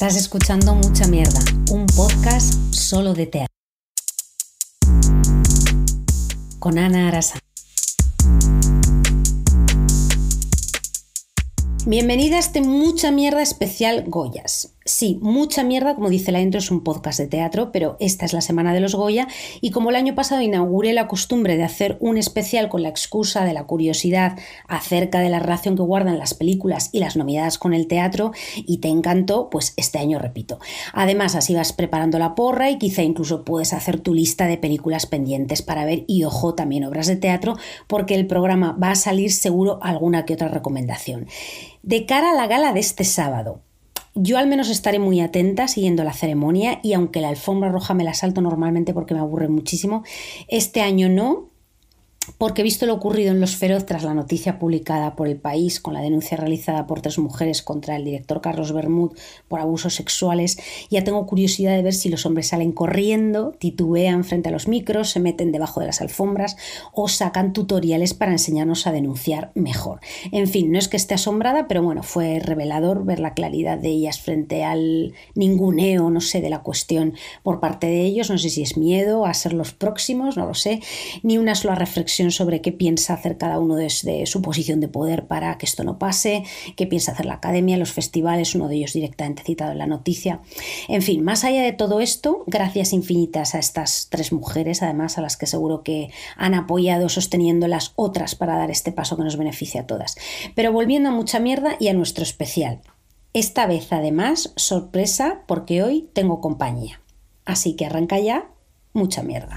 Estás escuchando Mucha Mierda, un podcast solo de teatro. Con Ana Arasa. Bienvenida a este Mucha Mierda especial Goyas. Sí, mucha mierda, como dice la intro, es un podcast de teatro, pero esta es la semana de los Goya y como el año pasado inauguré la costumbre de hacer un especial con la excusa de la curiosidad acerca de la relación que guardan las películas y las novedades con el teatro y te encantó, pues este año repito. Además, así vas preparando la porra y quizá incluso puedes hacer tu lista de películas pendientes para ver y ojo también obras de teatro porque el programa va a salir seguro alguna que otra recomendación. De cara a la gala de este sábado, yo al menos estaré muy atenta siguiendo la ceremonia y aunque la alfombra roja me la salto normalmente porque me aburre muchísimo, este año no, porque visto lo ocurrido en Los Feroz tras la noticia publicada por el país con la denuncia realizada por tres mujeres contra el director Carlos Bermud por abusos sexuales, ya tengo curiosidad de ver si los hombres salen corriendo, titubean frente a los micros, se meten debajo de las alfombras o sacan tutoriales para enseñarnos a denunciar mejor. En fin, no es que esté asombrada, pero bueno, fue revelador ver la claridad de ellas frente al ninguneo, no sé, de la cuestión por parte de ellos, no sé si es miedo a ser los próximos, no lo sé, ni una sola reflexión sobre qué piensa hacer cada uno desde su posición de poder para que esto no pase, qué piensa hacer la academia, los festivales, uno de ellos directamente citado en la noticia. En fin, más allá de todo esto, gracias infinitas a estas tres mujeres, además a las que seguro que han apoyado sosteniendo las otras para dar este paso que nos beneficia a todas. Pero volviendo a mucha mierda y a nuestro especial. Esta vez además, sorpresa porque hoy tengo compañía. Así que arranca ya, mucha mierda.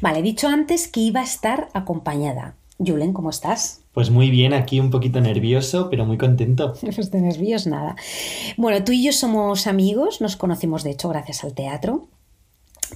Vale, he dicho antes que iba a estar acompañada. Julen, ¿cómo estás? Pues muy bien, aquí un poquito nervioso, pero muy contento. Pues de nervios nada. Bueno, tú y yo somos amigos, nos conocimos de hecho gracias al teatro,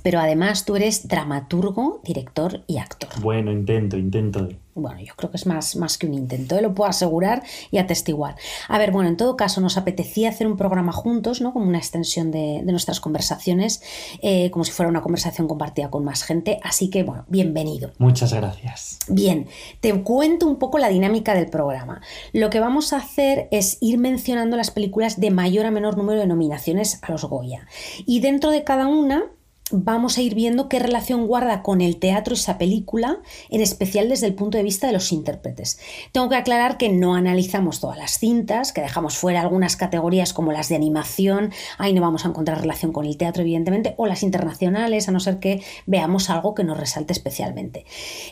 pero además tú eres dramaturgo, director y actor. Bueno, intento, intento bueno, yo creo que es más, más que un intento, ¿eh? lo puedo asegurar y atestiguar. A ver, bueno, en todo caso, nos apetecía hacer un programa juntos, ¿no? Como una extensión de, nuestras conversaciones, eh, como si fuera una conversación compartida con más gente. Así que, bueno, bienvenido. Muchas gracias. Bien, te cuento un poco la dinámica del programa. Lo que vamos a hacer es ir mencionando las películas de mayor a menor número de nominaciones a los Goya. Y dentro de cada una vamos a ir viendo qué relación guarda con el teatro esa película, en especial desde el punto de vista de los intérpretes. Tengo que aclarar que no analizamos todas las cintas, que dejamos fuera algunas categorías como las de animación, ahí no vamos a encontrar relación con el teatro evidentemente, o las internacionales, a no ser que veamos algo que nos resalte especialmente.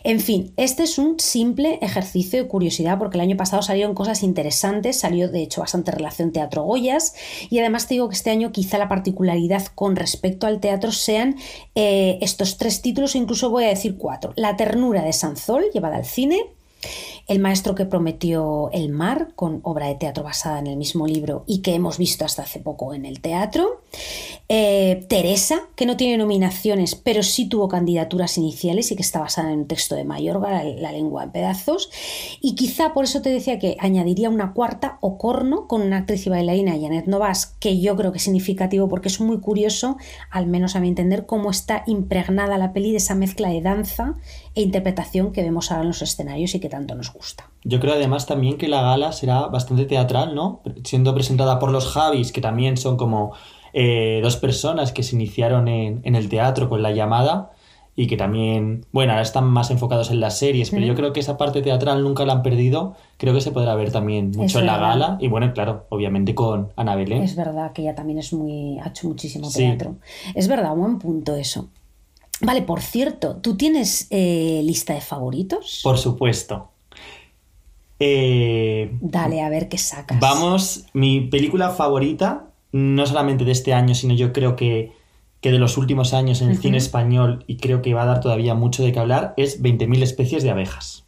En fin, este es un simple ejercicio de curiosidad porque el año pasado salieron cosas interesantes, salió de hecho bastante relación teatro-goyas y además te digo que este año quizá la particularidad con respecto al teatro sean eh, estos tres títulos, incluso voy a decir cuatro. La ternura de Sanzol, llevada al cine, el maestro que prometió el mar, con obra de teatro basada en el mismo libro y que hemos visto hasta hace poco en el teatro. Eh, Teresa, que no tiene nominaciones, pero sí tuvo candidaturas iniciales y que está basada en un texto de Mayorga, la, lengua en pedazos. Y quizá por eso te decía que añadiría una cuarta, Ocorno, con una actriz y bailarina, Janet Novas, que yo creo que es significativo porque es muy curioso, al menos a mi entender, cómo está impregnada la peli de esa mezcla de danza e interpretación que vemos ahora en los escenarios y que tanto nos gusta. Yo creo además también que la gala será bastante teatral, ¿no? Siendo presentada por los Javis, que también son como eh, dos personas que se iniciaron en, en, el teatro con la llamada y que también, bueno, ahora están más enfocados en las series, pero yo creo que esa parte teatral nunca la han perdido. Creo que se podrá ver también mucho en la gala y bueno, claro, obviamente con Ana Belén. Es verdad que ella también es muy, ha hecho muchísimo teatro. Es verdad, un buen punto eso. Vale, por cierto, ¿tú tienes eh, lista de favoritos? Por supuesto. Eh, Dale, a ver qué sacas. Vamos, mi película favorita, no solamente de este año, sino yo creo que, que de los últimos años en el cine español, y creo que va a dar todavía mucho de qué hablar, es 20.000 especies de abejas.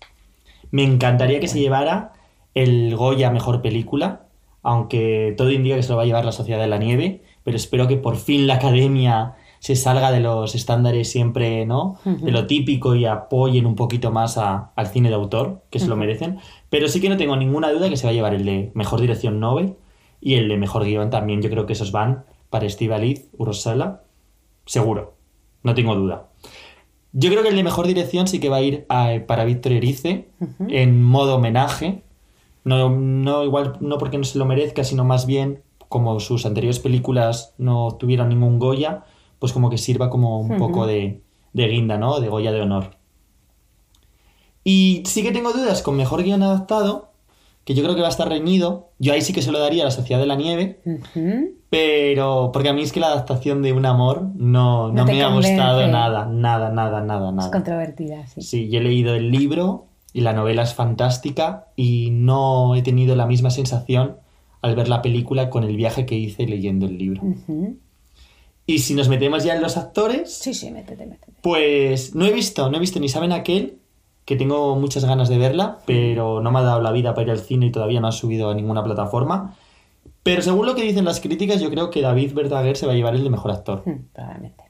Me encantaría que se llevara el Goya Mejor Película, aunque todo indica que se lo va a llevar la Sociedad de la Nieve, pero espero que por fin la Academia se salga de los estándares siempre, ¿no? De lo típico y apoyen un poquito más al cine de autor, que se lo merecen. Pero sí que no tengo ninguna duda que se va a llevar el de mejor dirección Nobel y el de mejor guion también. Yo creo que esos van para Liz, Urosala, seguro, no tengo duda. Yo creo que el de mejor dirección sí que va a ir para Víctor Erice en modo homenaje, No, no, igual no porque no se lo merezca, sino más bien como sus anteriores películas no tuvieron ningún Goya, pues como que sirva como un poco de, de guinda, ¿no? De Goya de honor. Y sí que tengo dudas con mejor guion adaptado, que yo creo que va a estar reñido. Yo ahí sí que se lo daría a La Sociedad de la Nieve, pero porque a mí es que la adaptación de Un Amor no, no, me ha gustado nada, nada, nada, nada, Es nada. controvertida, sí. Sí, yo he leído el libro y la novela es fantástica y no he tenido la misma sensación al ver la película con el viaje que hice leyendo el libro. Ujú. Y si nos metemos ya en los actores, Sí, sí, métete, métete. pues no he visto, no he visto ni saben aquel, que tengo muchas ganas de verla, pero no me ha dado la vida para ir al cine y todavía no ha subido a ninguna plataforma. Pero según lo que dicen las críticas, yo creo que David Verdaguer se va a llevar el de mejor actor. Mm, Probablemente.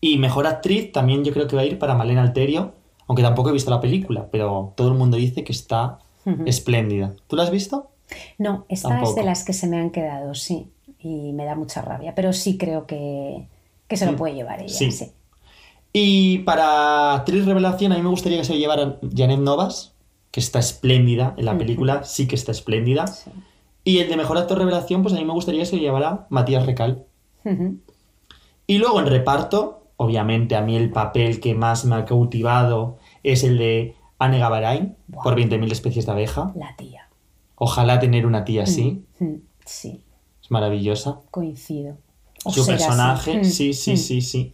Y mejor actriz también yo creo que va a ir para Malena Alterio, aunque tampoco he visto la película, pero todo el mundo dice que está espléndida. ¿Tú la has visto? No, esta es de las que se me han quedado, sí. Y me da mucha rabia. Pero sí creo que, que se lo Mm. puede llevar ella. Sí. Sí. Y para actriz revelación, a mí me gustaría que se lo llevara Janet Novas, que está espléndida en la película, sí que está espléndida. Sí. Y el de mejor actor revelación, pues a mí me gustaría que se lo llevara Matías Recal. Y luego en reparto, obviamente a mí el papel que más me ha cautivado es el de Anne Gavarain, Buah. por 20.000 especies de abeja. La tía. Ojalá tener una tía así, Sí, es maravillosa. coincido. O Su así. personaje, sí, sí, mm. sí, sí.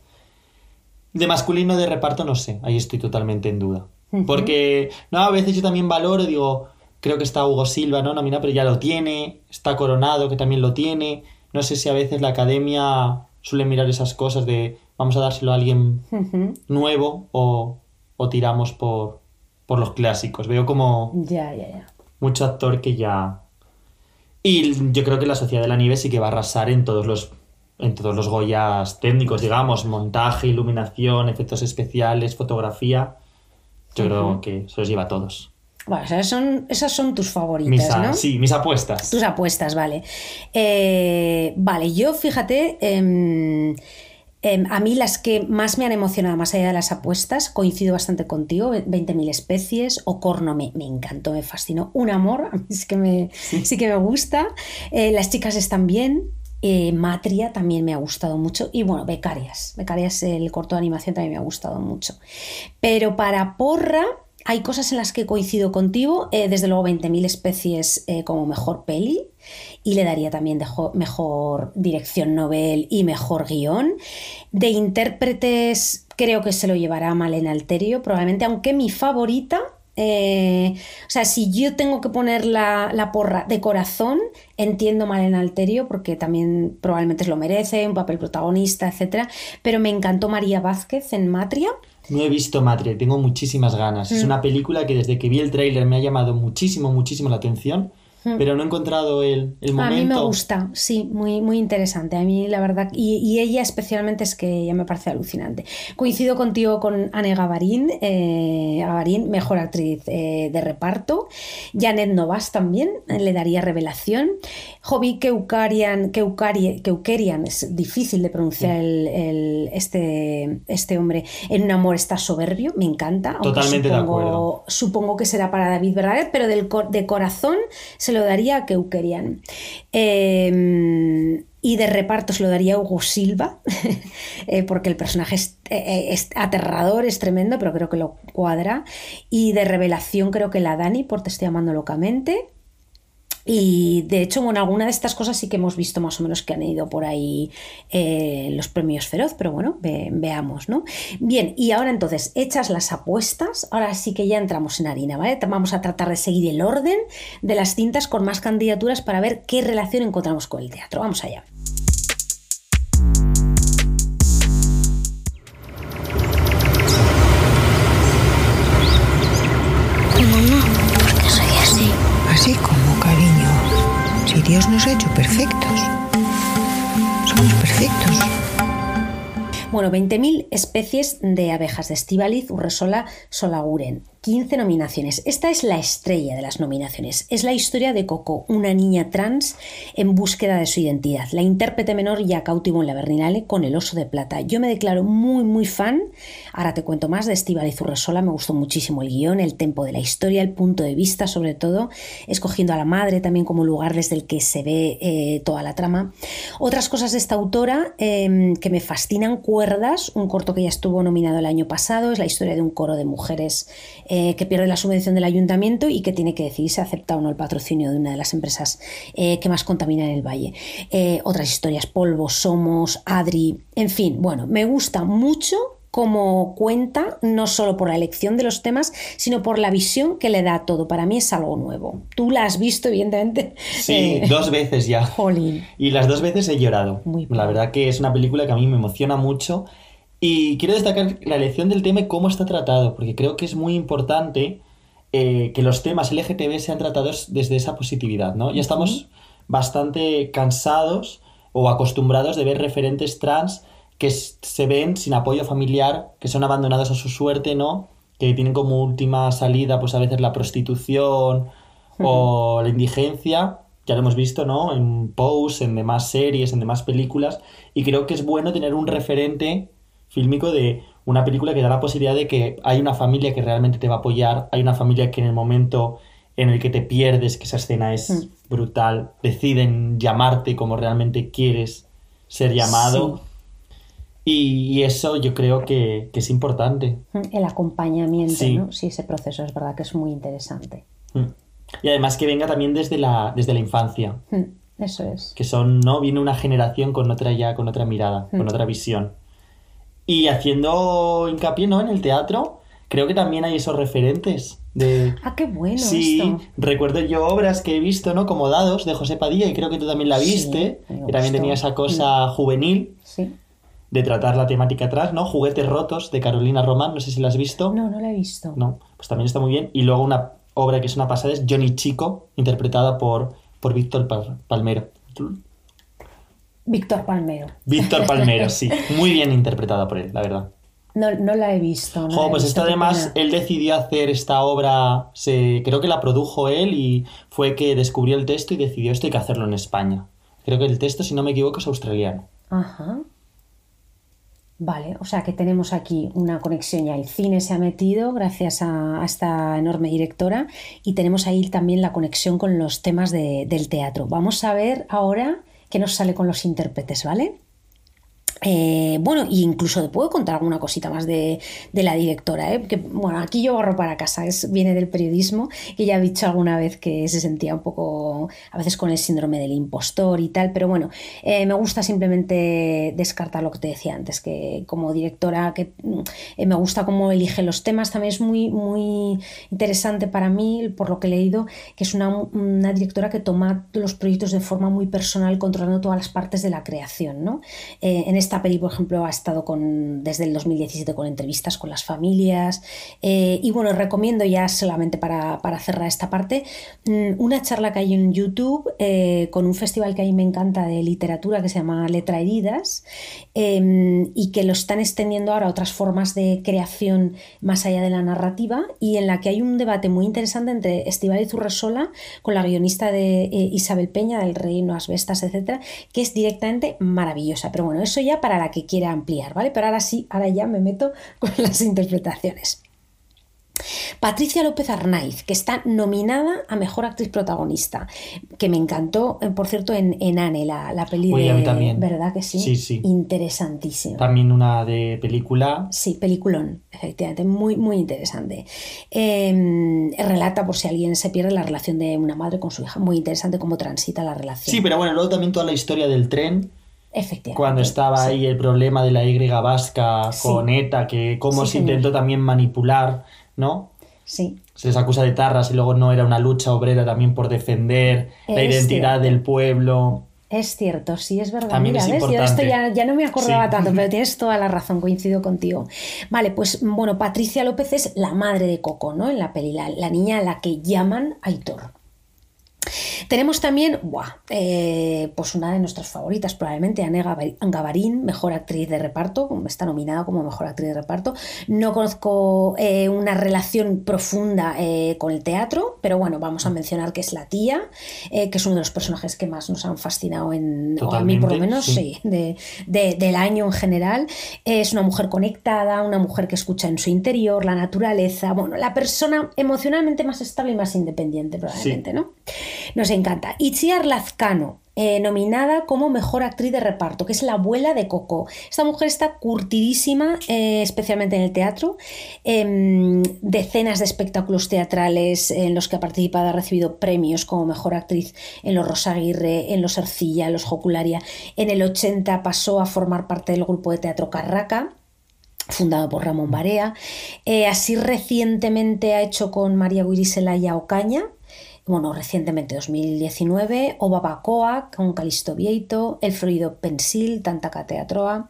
De masculino de reparto no sé, ahí estoy totalmente en duda. Porque, no, a veces yo también valoro, digo, creo que está Hugo Silva, ¿no? Nominado, pero ya lo tiene, está Coronado, que también lo tiene. No sé si a veces la academia suele mirar esas cosas de vamos a dárselo a alguien nuevo o, o tiramos por, por los clásicos. Veo como Ya, ya, ya. mucho actor que ya... Y yo creo que la Sociedad de la Nieve sí que va a arrasar en todos los en todos los Goyas técnicos, digamos, montaje, iluminación, efectos especiales, fotografía. Yo creo que se los lleva a todos. Bueno, esas son, esas son tus favoritas, Mis, a- ¿no? Sí, mis apuestas. Tus apuestas, vale. Eh, vale, yo fíjate, em, em, a mí las que más me han emocionado, más allá de las apuestas, coincido bastante contigo, 20.000 especies, Ocorno me, me encantó, me fascinó, Un amor, a mí es que me, sí que me gusta, Eh, Las chicas están bien, eh, Matria también me ha gustado mucho y bueno, Becarias, Becarias el corto de animación también me ha gustado mucho. Pero para Porra hay cosas en las que coincido contigo, eh, desde luego 20.000 especies eh, como mejor peli y le daría también de mejor dirección novel y mejor guion. De intérpretes creo que se lo llevará Malena Alterio probablemente, aunque mi favorita... eh, o sea, si yo tengo que poner la, la porra de corazón, entiendo Malena Alterio porque también probablemente lo merece, un papel protagonista, etcétera. Pero me encantó María Vázquez en Matria. No he visto Matria, tengo muchísimas ganas. Es Mm. una película que desde que vi el tráiler me ha llamado muchísimo, muchísimo la atención. Pero no he encontrado el, el A momento. mí me gusta, sí, muy, muy interesante. A mí, la verdad, y, y ella especialmente es que ya me parece alucinante. Coincido contigo con Anne Gavarín, eh, Gavarín, mejor actriz eh, de reparto. Janet Novas también, eh, le daría revelación. Jovi Keukarian, Keukari- Keukerian, es difícil de pronunciar el, el- este, este hombre. En un amor está soberbio, me encanta. Totalmente de supongo- acuerdo. supongo que será para David Verdaguer, pero del de corazón se lo daría a Keukerian. Eh, y de reparto se lo daría Hugo Silva, eh, porque el personaje es, eh, es aterrador, es tremendo, pero creo que lo cuadra. Y de revelación creo que la Dani, por Te estoy amando locamente. Y de hecho, bueno, alguna de estas cosas sí que hemos visto más o menos que han ido por ahí eh, los premios Feroz, pero bueno, ve- veamos, ¿no? Bien, y ahora entonces, hechas las apuestas, ahora sí que ya entramos en harina, ¿vale? Vamos a tratar de seguir el orden de las cintas con más candidaturas para ver qué relación encontramos con el teatro. Vamos allá. Dios nos ha hecho perfectos. Somos perfectos. Bueno, 20.000 especies de abejas de Estivaliz, Urresola, Solaguren. 15 nominaciones. Esta es la estrella de las nominaciones. Es la historia de Coco, una niña trans en búsqueda de su identidad. La intérprete menor ya cautivo en la Berlinale con el oso de plata. Yo me declaro muy, muy fan. Ahora te cuento más de Estíbal Zurresola. Me gustó muchísimo el guion, el tempo de la historia, el punto de vista, sobre todo, escogiendo a la madre también como lugar desde el que se ve eh, toda la trama. Otras cosas de esta autora em, que me fascinan: Cuerdas, un corto que ya estuvo nominado el año pasado. Es la historia de un coro de mujeres eh, que pierde la subvención del ayuntamiento y que tiene que decidir si acepta o no el patrocinio de una de las empresas eh, que más contamina en el valle. Eh, otras historias, Polvo, Somos, Adri, en fin, bueno, me gusta mucho como cuenta, no solo por la elección de los temas, sino por la visión que le da a todo. Para mí es algo nuevo. Tú la has visto, evidentemente. Sí, dos veces ya. Jolín. Y las dos veces he llorado. Muy la verdad que es una película que a mí me emociona mucho y quiero destacar la elección del tema y cómo está tratado, porque creo que es muy importante eh, que los temas LGTB sean tratados desde esa positividad, ¿no? Ya estamos bastante cansados o acostumbrados de ver referentes trans que se ven sin apoyo familiar, que son abandonados a su suerte, ¿no? Que tienen como última salida, pues a veces la prostitución o la indigencia, ya lo hemos visto, ¿no? En Pose, en demás series, en demás películas, y creo que es bueno tener un referente fílmico de una película que da la posibilidad de que hay una familia que realmente te va a apoyar, hay una familia que en el momento en el que te pierdes, que esa escena es Mm. brutal, deciden llamarte como realmente quieres ser llamado. Y, y eso yo creo que, que es importante. El acompañamiento, Sí. ¿no? Sí, ese proceso es verdad que es muy interesante. Mm. Y además que venga también desde la, desde la infancia, Mm, Eso es. que son, ¿no? Viene una generación con otra ya, con otra mirada, con Mm. otra visión. Y haciendo hincapié, ¿no? En el teatro, creo que también hay esos referentes de... Ah, qué bueno Sí, esto. recuerdo yo obras que he visto, ¿no? Como Dados, de José Padilla, y creo que tú también la Sí, viste, me que también tenía esa cosa juvenil Sí. de tratar la temática atrás, ¿no? Juguetes rotos, de Carolina Román, no sé si la has visto. No, no la he visto. No, pues también está muy bien. Y luego una obra que es una pasada es Johnny Chico, interpretada por, por Víctor Pal- Palmero. Víctor Palmero. Víctor Palmero, sí. Muy bien interpretada por él, la verdad. No, no la he visto. no Jo, he pues visto, esto qué además, él decidió hacer esta obra, se, creo que la produjo él y fue que descubrió el texto y decidió esto hay que hacerlo en España. Creo que el texto, si no me equivoco, es australiano. Ajá. Vale, o sea que tenemos aquí una conexión ya. El cine se ha metido gracias a, a esta enorme directora y tenemos ahí también la conexión con los temas de- del teatro. Vamos a ver ahora qué nos sale con los intérpretes, ¿vale? Eh, bueno, e incluso te puedo contar alguna cosita más de, de la directora, ¿eh? que bueno, aquí yo borro para casa, es, viene del periodismo, que ya he dicho alguna vez que se sentía un poco, a veces con el síndrome del impostor y tal, pero bueno, eh, me gusta simplemente descartar lo que te decía antes, que como directora, que eh, me gusta cómo elige los temas, también es muy, muy interesante para mí, por lo que he leído, que es una, una directora que toma los proyectos de forma muy personal, controlando todas las partes de la creación, ¿no? En esta peli, por ejemplo, ha estado con, desde el 2017 con entrevistas con las familias. eh, y bueno, recomiendo ya solamente para, para cerrar esta parte mm, una charla que hay en YouTube eh, con un festival que a mí me encanta de literatura que se llama Letra Heridas eh, y que lo están extendiendo ahora a otras formas de creación más allá de la narrativa y en la que hay un debate muy interesante entre Estíbaliz Urresola con la guionista de eh, Isabel Peña del Reino Asbestas, etcétera, que es directamente maravillosa. Pero bueno, eso ya para la que quiera ampliar, ¿vale? Pero ahora sí, ahora ya me meto con las interpretaciones. Patricia López Arnaiz, que está nominada a Mejor Actriz Protagonista, que me encantó, eh, por cierto, en, en Anne, la, la peli de... también. ¿Verdad que sí? Sí, sí. Interesantísimo. También una de película. Sí, peliculón, efectivamente, muy, muy interesante. Eh, relata, por si alguien se pierde, la relación de una madre con su hija. Muy interesante cómo transita la relación. Sí, pero bueno, luego también toda la historia del tren, Efectivamente. cuando estaba sí. ahí el problema de la Y vasca Sí. con ETA, que cómo Sí, se señor. intentó también manipular, ¿no? Sí, Se les acusa de tarras y luego no era una lucha obrera también por defender la identidad cierto. del pueblo. es cierto, sí, es verdad. También Mira, es ¿ves? Yo de esto ya, ya no me acordaba Sí. tanto, pero tienes toda la razón, coincido contigo. Vale, pues bueno, Patricia López es la madre de Coco, ¿no? En la peli, la, la niña a la que llaman Aitor. Tenemos también, buah, eh, pues una de nuestras favoritas, probablemente, Anne Gabar- Gabarín, mejor actriz de reparto, está nominada como mejor actriz de reparto. No conozco eh, una relación profunda eh, con el teatro, pero bueno, vamos a mencionar que es la tía, que es uno de los personajes que más nos han fascinado en, o a mí por lo menos, sí. sí, de- de- del año en general. Es una mujer conectada, una mujer que escucha en su interior, la naturaleza, bueno, la persona emocionalmente más estable y más independiente, probablemente, ¿no? Nos encanta. Itziar Lazcano, eh, nominada como mejor actriz de reparto, que es la abuela de Coco. Esta mujer está curtidísima, eh, especialmente en el teatro. Em, decenas de espectáculos teatrales en los que ha participado, ha recibido premios como mejor actriz en los Rosaguirre, en los Ercilla, en los Jocularia. En el 80 pasó a formar parte del grupo de teatro Carraca fundado por Ramón Barea. Eh, así recientemente ha hecho con María Guirisela y Ocaña, bueno, recientemente 2019, O Babacoa con Calisto Vieito, El Florido Pensil, Tantaca Teatroa.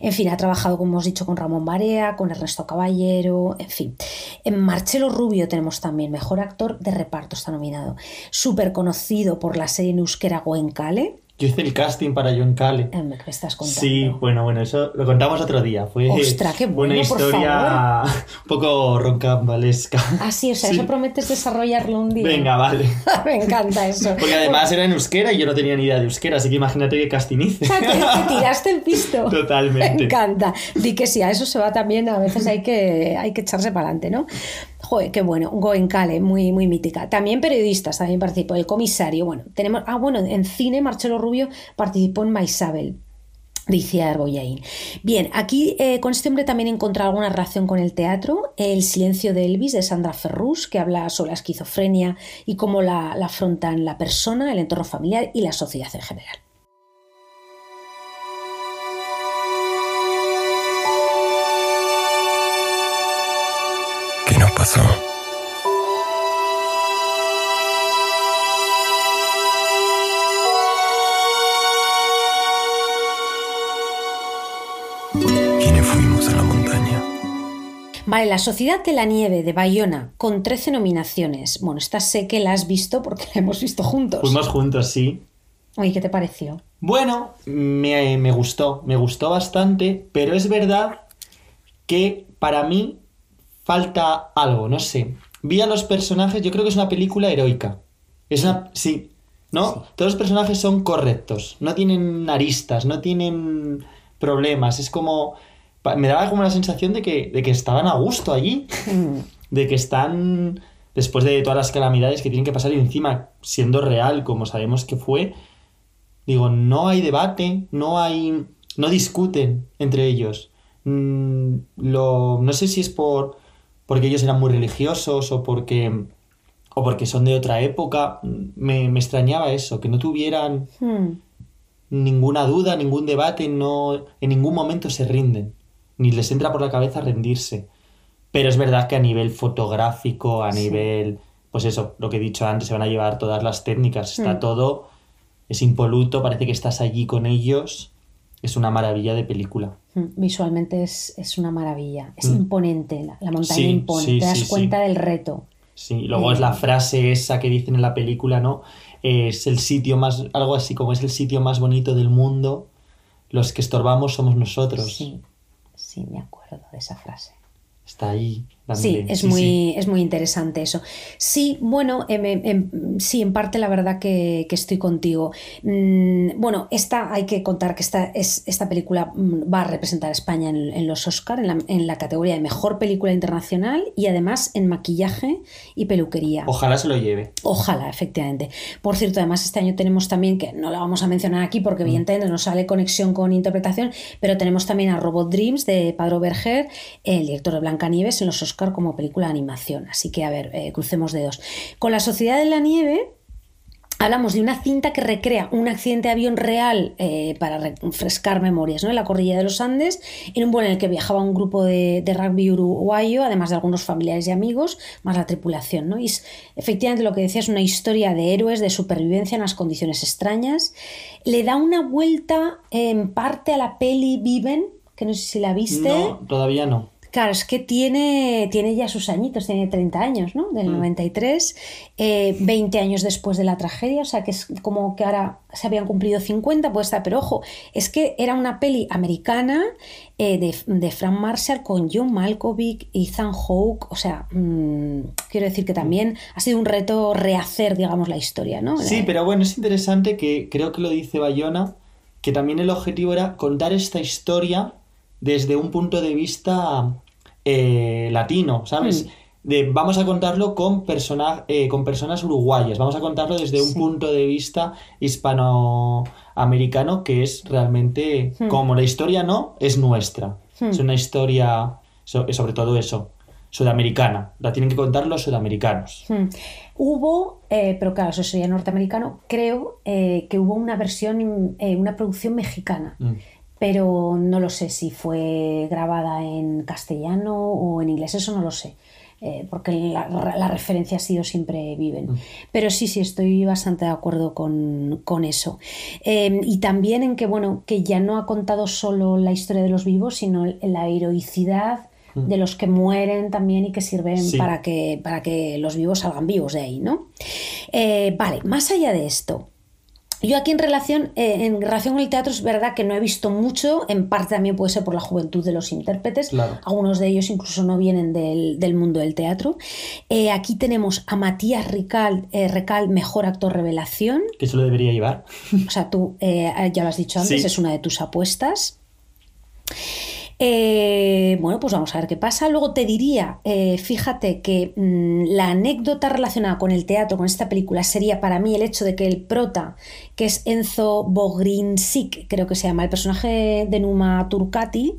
En fin, ha trabajado, como hemos dicho, con Ramón Barea, con Ernesto Caballero, en fin. En Marcelo Rubio tenemos también mejor actor de reparto, está nominado. Súper conocido por la serie en euskera Goenkale. Yo hice el casting para John Cale. Eh, ¿Me estás contando? Sí, bueno, bueno, eso lo contamos otro día. Fue Ostras, qué bueno, una historia un poco roncambalesca. Ah, sí, o sea, Sí. eso prometes desarrollarlo un día. Venga, vale. Me encanta eso. Porque además era en euskera y yo no tenía ni idea de euskera, así que imagínate qué casting hice. Que te tiraste el pisto. Totalmente. Me encanta. Di que sí, a eso se va también, a veces hay que, hay que echarse para adelante, ¿no? Joder, qué bueno. Goenkale, muy, muy mítica. También periodistas, también participó. El comisario, bueno, tenemos. Ah, bueno, en cine, Marcelo Rubio participó en Maisabel. Dice Arboyain. Bien, aquí eh, con este hombre también he encontrado alguna relación con el teatro. El silencio de Elvis de Sandra Ferrus, que habla sobre la esquizofrenia y cómo la afrontan la persona, el entorno familiar y la sociedad en general. Pasó? ¿Quiénes fuimos a la montaña? Vale, La Sociedad de la Nieve de Bayona, con 13 nominaciones. Bueno, esta sé que la has visto porque la hemos visto juntos. Fuimos juntos, sí. Oye, ¿qué te pareció? Bueno, me, me gustó, me gustó bastante, pero es verdad que para mí falta algo, no sé. Vi a los personajes, yo creo que es una película heroica. Es una, sí, ¿no? Todos los personajes son correctos, no tienen aristas, no tienen problemas, es como... Me daba como la sensación de que, de que estaban a gusto allí, de que están, después de todas las calamidades que tienen que pasar y encima, siendo real, como sabemos que fue, Digo, no hay debate, no hay. no discuten entre ellos. Mm, lo, no sé si es por. Porque ellos eran muy religiosos o porque. o porque son de otra época. Me, me extrañaba eso, que no tuvieran Hmm, ninguna duda, ningún debate, no. en ningún momento se rinden. Ni les entra por la cabeza rendirse. Pero es verdad que a nivel fotográfico, a nivel. Pues eso, lo que he dicho antes, se van a llevar todas las técnicas. Está Mm. todo. Es impoluto, parece que estás allí con ellos. Es una maravilla de película. hmm. Visualmente es, es una maravilla. Es Mm. imponente, la, la montaña Sí, impone. sí, te das sí, cuenta del reto. Sí, y luego es la frase esa que dicen en la película, ¿no? Es el sitio más. algo así como es el sitio más bonito del mundo. Los que estorbamos somos nosotros. Sí, sí, me acuerdo de esa frase. Está ahí. Sí, es muy, es muy interesante eso. Sí, bueno, em, em, em, sí, en parte la verdad que, que estoy contigo. Mm, bueno, esta hay que contar que esta, es, esta película mm, va a representar a España en, en los Oscar, en la, en la categoría de mejor película internacional y además en maquillaje y peluquería. Ojalá se lo lleve. Ojalá, efectivamente. Por cierto, además este año tenemos también, que no la vamos a mencionar aquí porque evidentemente no sale conexión con interpretación, pero tenemos también a Robot Dreams de Padro Berger, el director de Blancanieves, en los Como película de animación. Así que, a ver, eh, crucemos dedos. Con La Sociedad de la Nieve... Hablamos de una cinta que recrea un accidente de avión real eh, para refrescar memorias, ¿no? En la cordillera de los Andes, en un vuelo en el que viajaba un grupo de, rugby uruguayo, además de algunos familiares y amigos, más la tripulación, ¿no? Es efectivamente lo que decía, es una historia de héroes, de supervivencia en las condiciones extrañas. Le da una vuelta en parte a la peli Viven, que no sé si la viste No, todavía no. Claro, es que tiene, tiene ya sus añitos, tiene 30 años, ¿no? Del 93, eh, 20 años después de la tragedia, o sea que es como que ahora se habían cumplido 50, pues está, pero ojo, es que era una peli americana eh, de, de Frank Marshall con John Malkovich, Ethan Hawke, o sea, mm, quiero decir que también ha sido un reto rehacer, digamos, la historia, ¿no? Sí, pero bueno, es interesante que creo que lo dice Bayona, que también el objetivo era contar esta historia desde un punto de vista eh, latino, ¿sabes? Mm. De, vamos a contarlo con, persona, eh, con personas uruguayas, vamos a contarlo desde un Sí. punto de vista hispanoamericano que es realmente, Mm. como la historia no, es nuestra. Mm. Es una historia, so- sobre todo eso, sudamericana. La tienen que contar los sudamericanos. Hmm. Hubo, eh, pero claro, eso sería norteamericano, creo eh, que hubo una versión, eh, una producción mexicana. Pero no lo sé si fue grabada en castellano o en inglés, eso no lo sé. eh, porque la, la referencia ha sido siempre viven. Pero sí, sí, estoy bastante de acuerdo con, con eso. Eh, y también en que, bueno, que ya no ha contado solo la historia de los vivos, sino la heroicidad de los que mueren también y que sirven Sí. para, que, para que los vivos salgan vivos de ahí, ¿no? Eh, vale, más allá de esto, yo aquí en relación, eh, en relación con el teatro es verdad que no he visto mucho, en parte también puede ser por la juventud de los intérpretes, Claro. algunos de ellos incluso no vienen del, del mundo del teatro. Eh, aquí tenemos a Matías Recal, eh, Recal, mejor actor revelación, Que eso lo debería llevar. o sea, tú ya lo has dicho antes, Sí. es una de tus apuestas. Eh, bueno, pues vamos a ver qué pasa. Luego te diría, eh, fíjate que mm, la anécdota relacionada con el teatro, con esta película, sería para mí el hecho de que el prota, que es Enzo Bogrinsik, creo que se llama, el personaje de Numa Turcati,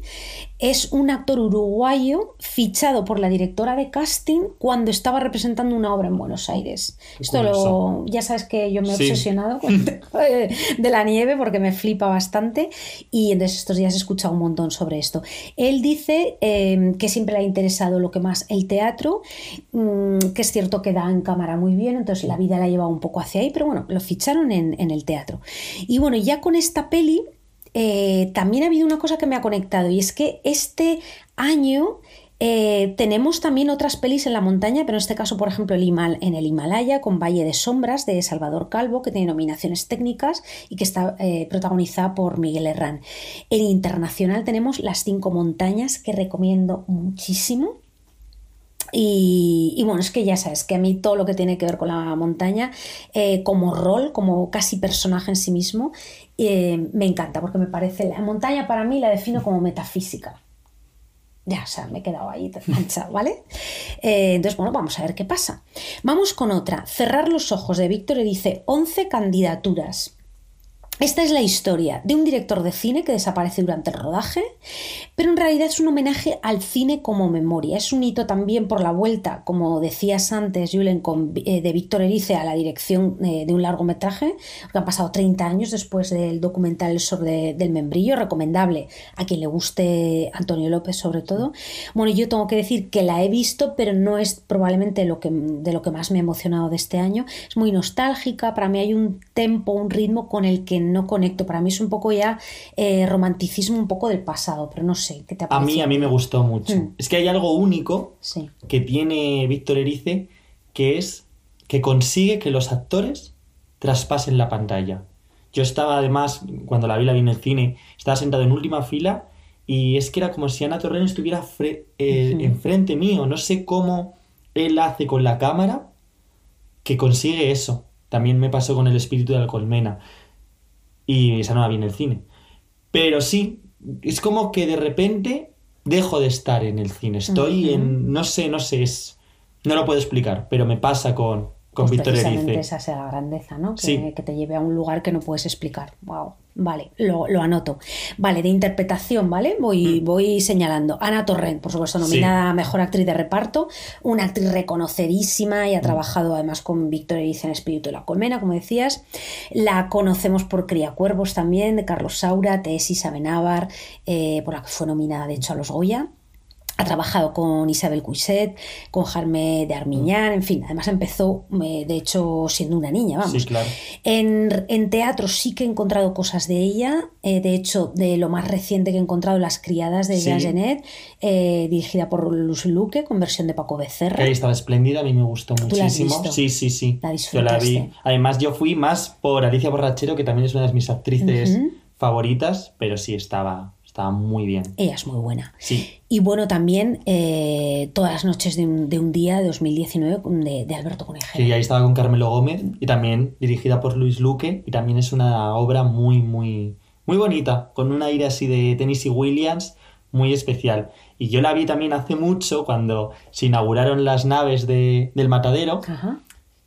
es un actor uruguayo fichado por la directora de casting cuando estaba representando una obra en Buenos Aires. Esto lo, ya sabes que yo me he Sí. obsesionado con de, la nieve porque me flipa bastante y entonces estos días he escuchado un montón sobre esto. Él dice eh, que siempre le ha interesado lo que más el teatro, mm, que es cierto que da en cámara muy bien, entonces la vida la ha llevado un poco hacia ahí, pero bueno, lo ficharon en, en el teatro. Y bueno, ya con esta peli eh, también ha habido una cosa que me ha conectado y es que este año eh, tenemos también otras pelis en la montaña, pero en este caso, por ejemplo, el Himal en el Himalaya con Valle de Sombras de Salvador Calvo, que tiene nominaciones técnicas y que está eh, protagonizada por Miguel Herrán. En internacional tenemos Las Cinco Montañas, que recomiendo muchísimo. Y, y bueno, es que ya sabes que a mí todo lo que tiene que ver con la montaña, eh, como rol, como casi personaje en sí mismo, eh, me encanta, porque me parece, la montaña para mí la defino como metafísica. Ya, o sea, me he quedado ahí manchado, ¿vale? Eh, entonces, bueno, vamos a ver qué pasa. Vamos con otra. Cerrar los ojos de Víctor y dice 11 candidaturas. Esta es la historia de un director de cine que desaparece durante el rodaje, pero en realidad es un homenaje al cine como memoria. Es un hito también por la vuelta, como decías antes, Julen, eh, de Víctor Erice a la dirección eh, de un largometraje, que han pasado 30 años después del documental sobre del membrillo, recomendable a quien le guste Antonio López sobre todo. Bueno, yo tengo que decir que la he visto, pero no es probablemente de lo que más me ha emocionado de este año. Es muy nostálgica, para mí hay un tempo, un ritmo con el que no conecto. Para mí es un poco ya eh, romanticismo un poco del pasado, pero no sé, ¿qué te ha A mí, a mí me gustó mucho. Mm. Es que hay algo único Sí. que tiene Víctor Erice, que es que consigue que los actores traspasen la pantalla. Yo estaba además, cuando la vi, la vi en el cine, estaba sentado en última fila y es que era como si Ana Torrent estuviera eh, enfrente mío. No sé cómo él hace con la cámara que consigue eso. También me pasó con el espíritu de la colmena. Y esa no la vi en el cine. Pero sí, es como que de repente dejo de estar en el cine. Estoy en. No sé, no sé, es. No lo puedo explicar, pero me pasa con, con Pues Víctor precisamente esa sea la grandeza, ¿no? Que, Sí. que te lleve a un lugar que no puedes explicar. Wow. Vale, lo, lo anoto. Vale, de interpretación, ¿vale? Voy, voy señalando. Ana Torrent, por supuesto, nominada a Mejor Actriz de Reparto, una actriz reconocidísima y ha trabajado además con Víctor Erice en Espíritu de la Colmena, como decías. La conocemos por Criacuervos también, de Carlos Saura, Tesis Amenábar, eh, por la que fue nominada de hecho a los Goya. Ha trabajado con Isabel Cuisset, con Jarme de Armiñán, en fin, además empezó, eh, de hecho, siendo una niña, vamos. Sí, claro. En, en teatro sí que he encontrado cosas de ella, eh, de hecho, de lo más reciente que he encontrado, Las criadas de Sí. Jean Genet, eh, dirigida por Luz Luque, con versión de Paco Que Becerra. ahí estaba espléndida, a mí me gustó ¿Tú la has muchísimo. visto? Sí, sí, sí. La Yo la vi. Además, yo fui más por Alicia Borrachero, que también es una de mis actrices favoritas, pero sí estaba, estaba muy bien. Ella es muy buena. Sí. Y bueno, también eh, Todas las noches de un, de un día de 2019 de, de Alberto Conejero. Que ahí estaba con Carmelo Gómez y también dirigida por Luis Luque y también es una obra muy, muy, muy bonita, con un aire así de Tennessee Williams muy especial. Y yo la vi también hace mucho cuando se inauguraron las naves de- del matadero, Ajá.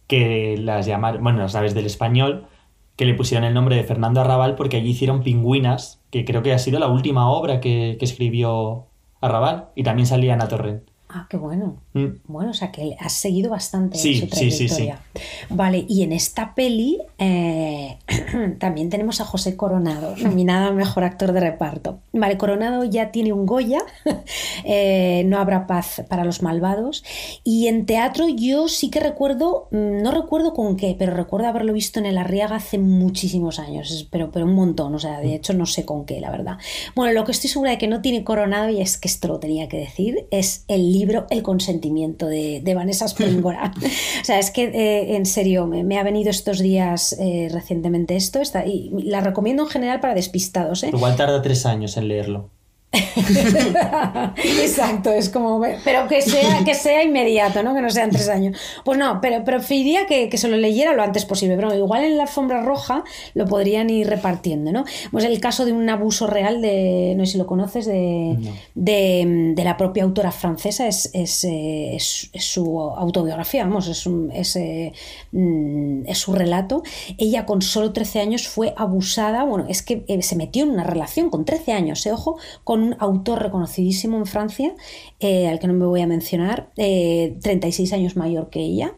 que las llamaron, bueno, las naves del español, que le pusieron el nombre de Fernando Arrabal porque allí hicieron Pingüinas, que creo que ha sido la última obra que, que escribió Arrabal, y también salía Ana Torrent. Ah, qué bueno. Mm. Bueno, o sea que has seguido bastante Sí, su sí, sí, trayectoria. Vale, y en esta peli eh, también tenemos a José Coronado, nominado a Mejor Actor de Reparto. Vale, Coronado ya tiene un Goya, eh, No habrá paz para los malvados. Y en teatro yo sí que recuerdo, mm, no recuerdo con qué, pero recuerdo haberlo visto en el Arriaga hace muchísimos años, pero, pero un montón, o sea, de hecho no sé con qué, la verdad. Bueno, lo que estoy segura de que no tiene Coronado, y es que esto lo tenía que decir, es el libro El consentimiento de, Vanessa Springora. o sea, es que eh, en serio, me, me ha venido estos días eh, recientemente esto, está, y la recomiendo en general para despistados, ¿eh? Igual tarda tres años en leerlo. Exacto, es como, pero que sea, que sea inmediato, ¿no? Que no sean tres años. Pues no, pero preferiría que, que se lo leyera lo antes posible, pero igual en la alfombra roja lo podrían ir repartiendo, ¿no? Pues el caso de un abuso real de, no sé si lo conoces, de, No. de, de la propia autora francesa, es, es, eh, es- es su autobiografía, vamos, es, un- es, eh, mm, es su relato. Ella con solo 13 años fue abusada, bueno, es que eh, se metió en una relación con 13 años, eh, ojo, con un autor reconocidísimo en Francia, eh, al que no me voy a mencionar, eh, 36 años mayor que ella.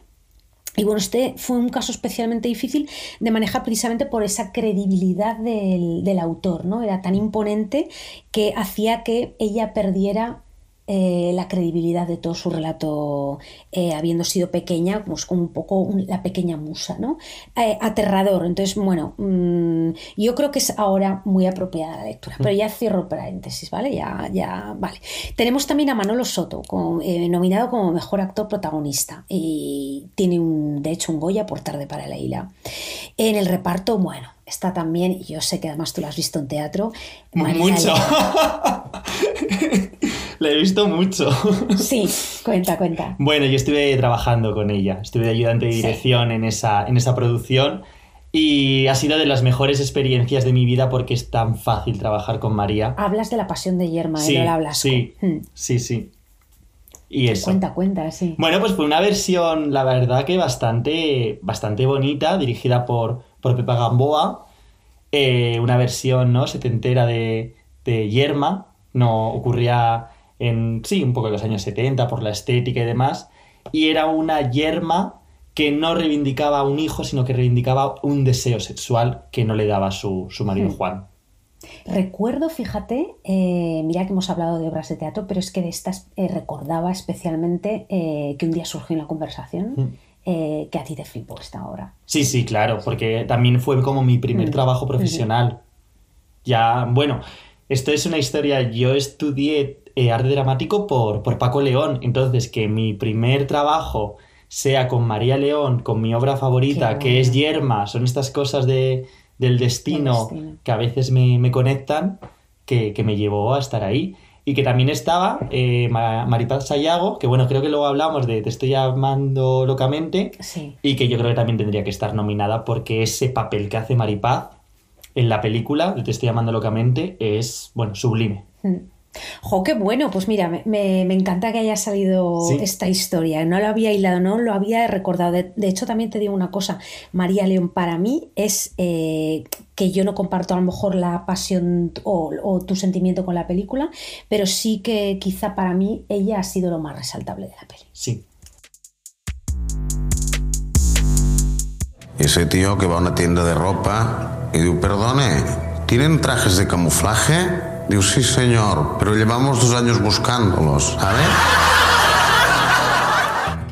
Y bueno, este fue un caso especialmente difícil de manejar precisamente por esa credibilidad del, del autor, ¿no? Era tan imponente que hacía que ella perdiera eh, la credibilidad de todo su relato, eh, habiendo sido pequeña, pues como un poco un- la pequeña musa, ¿no? Eh, aterrador. Entonces, bueno, mm, yo creo que es ahora muy apropiada la lectura, pero ya cierro paréntesis, ¿vale? Ya, ya, vale. Tenemos también a Manolo Soto, como, nominado como mejor actor protagonista, y tiene un, de hecho un Goya por Tarde para Leila. En el reparto, bueno, está también, y yo sé que además tú lo has visto en teatro, María Mucho. La he visto mucho. Sí, cuenta, cuenta. Bueno, yo estuve trabajando con ella, estuve de ayudante de Sí. dirección en, esa, en esa producción y ha sido de las mejores experiencias de mi vida porque es tan fácil trabajar con María. Hablas de la pasión de Yerma, sí, de Lola Blasco. sí, Hmm. sí, sí. Y eso. Cuenta, cuenta, sí. Bueno, pues fue una versión, la verdad que bastante, bastante bonita, dirigida por, por Pepa Gamboa. Eh, una versión, ¿no? Setentera de, de Yerma. No ocurría en, sí, un poco en los años 70 por la estética y demás. Y era una Yerma que no reivindicaba un hijo, sino que reivindicaba un deseo sexual que no le daba su, su marido Hmm. Juan. Recuerdo, fíjate, eh, mira que hemos hablado de obras de teatro, pero es que de estas eh, recordaba especialmente eh, que un día surgió en la conversación Mm. eh, que a ti te flipó esta obra. Sí, sí, claro, porque también fue como mi primer Mm. trabajo profesional. Ya, bueno, esto es una historia. Yo estudié eh, arte dramático por, por Paco León, entonces que mi primer trabajo sea con María León, con mi obra favorita, que es. Yerma, son estas cosas de, del destino, que a veces me, me conectan, que, que me llevó a estar ahí. Y que también estaba eh, Ma- Maripaz Sayago, que bueno, creo que luego hablamos de Te estoy amando locamente, Sí. y que yo creo que también tendría que estar nominada porque ese papel que hace Maripaz en la película, de Te estoy llamando locamente, es, bueno, sublime. Mm. Jo, qué bueno, pues mira, me, me- me encanta que haya salido Sí. esta historia. No lo había hilado, no lo había recordado. De, de hecho, también te digo una cosa, María León para mí es eh, que yo no comparto a lo mejor la pasión o, o tu sentimiento con la película, pero sí que quizá para mí ella ha sido lo más resaltable de la peli. Sí. Ese tío que va a una tienda de ropa y digo, perdone, ¿tienen trajes de camuflaje? Digo, sí, señor, pero llevamos dos años buscándolos, ¿sabes?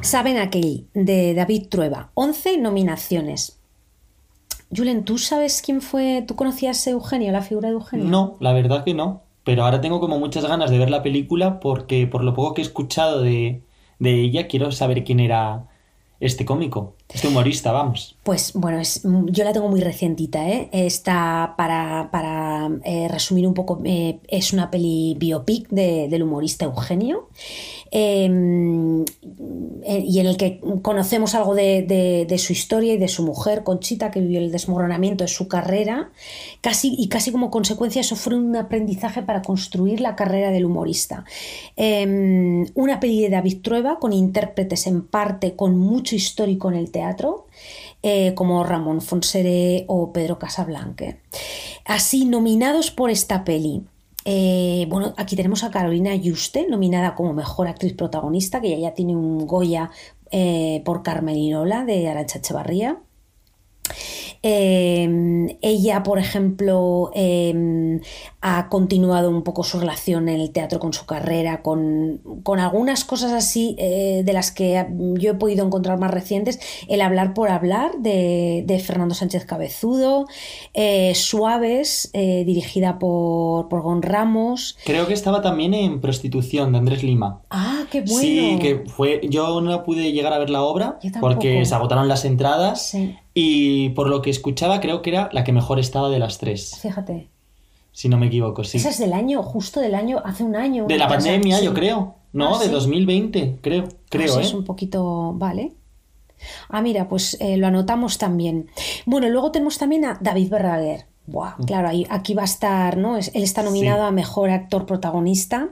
Saben aquel de David Trueba, 11 nominaciones. Julen, ¿tú sabes quién fue? ¿Tú conocías a Eugenio, la figura de Eugenio? No, la verdad que no. Pero ahora tengo como muchas ganas de ver la película porque por lo poco que he escuchado de, de ella quiero saber quién era este cómico, este humorista, vamos. Pues bueno, es, yo la tengo muy recientita, ¿eh? Está para, para eh, resumir un poco, eh, es una peli biopic de- del humorista Eugenio. Eh, eh, y en el que conocemos algo de, de- su historia y de su mujer, Conchita, que vivió el desmoronamiento de su carrera, casi, y casi como consecuencia eso fue un aprendizaje para construir la carrera del humorista. Eh, una peli de David Trueba con intérpretes en parte con mucho histórico en el teatro, eh, como Ramón Fonsere o Pedro Casablanque. Así, nominados por esta peli. Eh, bueno, aquí tenemos a Carolina Yuste, nominada como mejor actriz protagonista, que ya, ya tiene un Goya eh, por Carmelinola de Arancha Echevarría. Eh, ella, por ejemplo, eh, ha continuado un poco su relación en el teatro con su carrera, con, con algunas cosas así eh, de las que yo he podido encontrar más recientes. El hablar por hablar de, de Fernando Sánchez Cabezudo, eh, Suaves, eh, dirigida por, por Gon Ramos. Creo que estaba también en Prostitución de Andrés Lima. Ah, qué bueno. Sí, que fue. Yo no pude llegar a ver la obra porque se agotaron las entradas. Sí, Y por lo que escuchaba, creo que era la que mejor estaba de las tres. fíjate. Si no me equivoco, sí. Esa es del año, justo del año, hace un año. De la pandemia, sí. yo creo. No, Ah, de sí. 2020, creo. Creo, Ah, sí, ¿eh? Es un poquito, vale. Ah, mira, pues eh, lo anotamos también. Bueno, luego tenemos también a David Verdaguer. Buah, claro, ahí, aquí va a estar, ¿no? Es- Él está nominado Sí. a Mejor Actor Protagonista.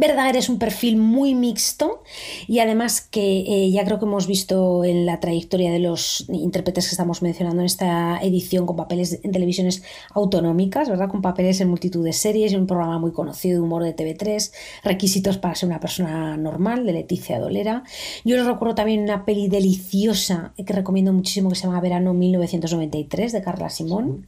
Verdaguer es un perfil muy mixto y además que eh, ya creo que hemos visto en la trayectoria de los intérpretes que estamos mencionando en esta edición con papeles en televisiones autonómicas, ¿verdad? Con papeles en multitud de series y un programa muy conocido de humor de TV3, requisitos para ser una persona normal, de Leticia Dolera. Yo les recuerdo también una peli deliciosa que recomiendo muchísimo que se llama Verano 1993 de Carla Simón.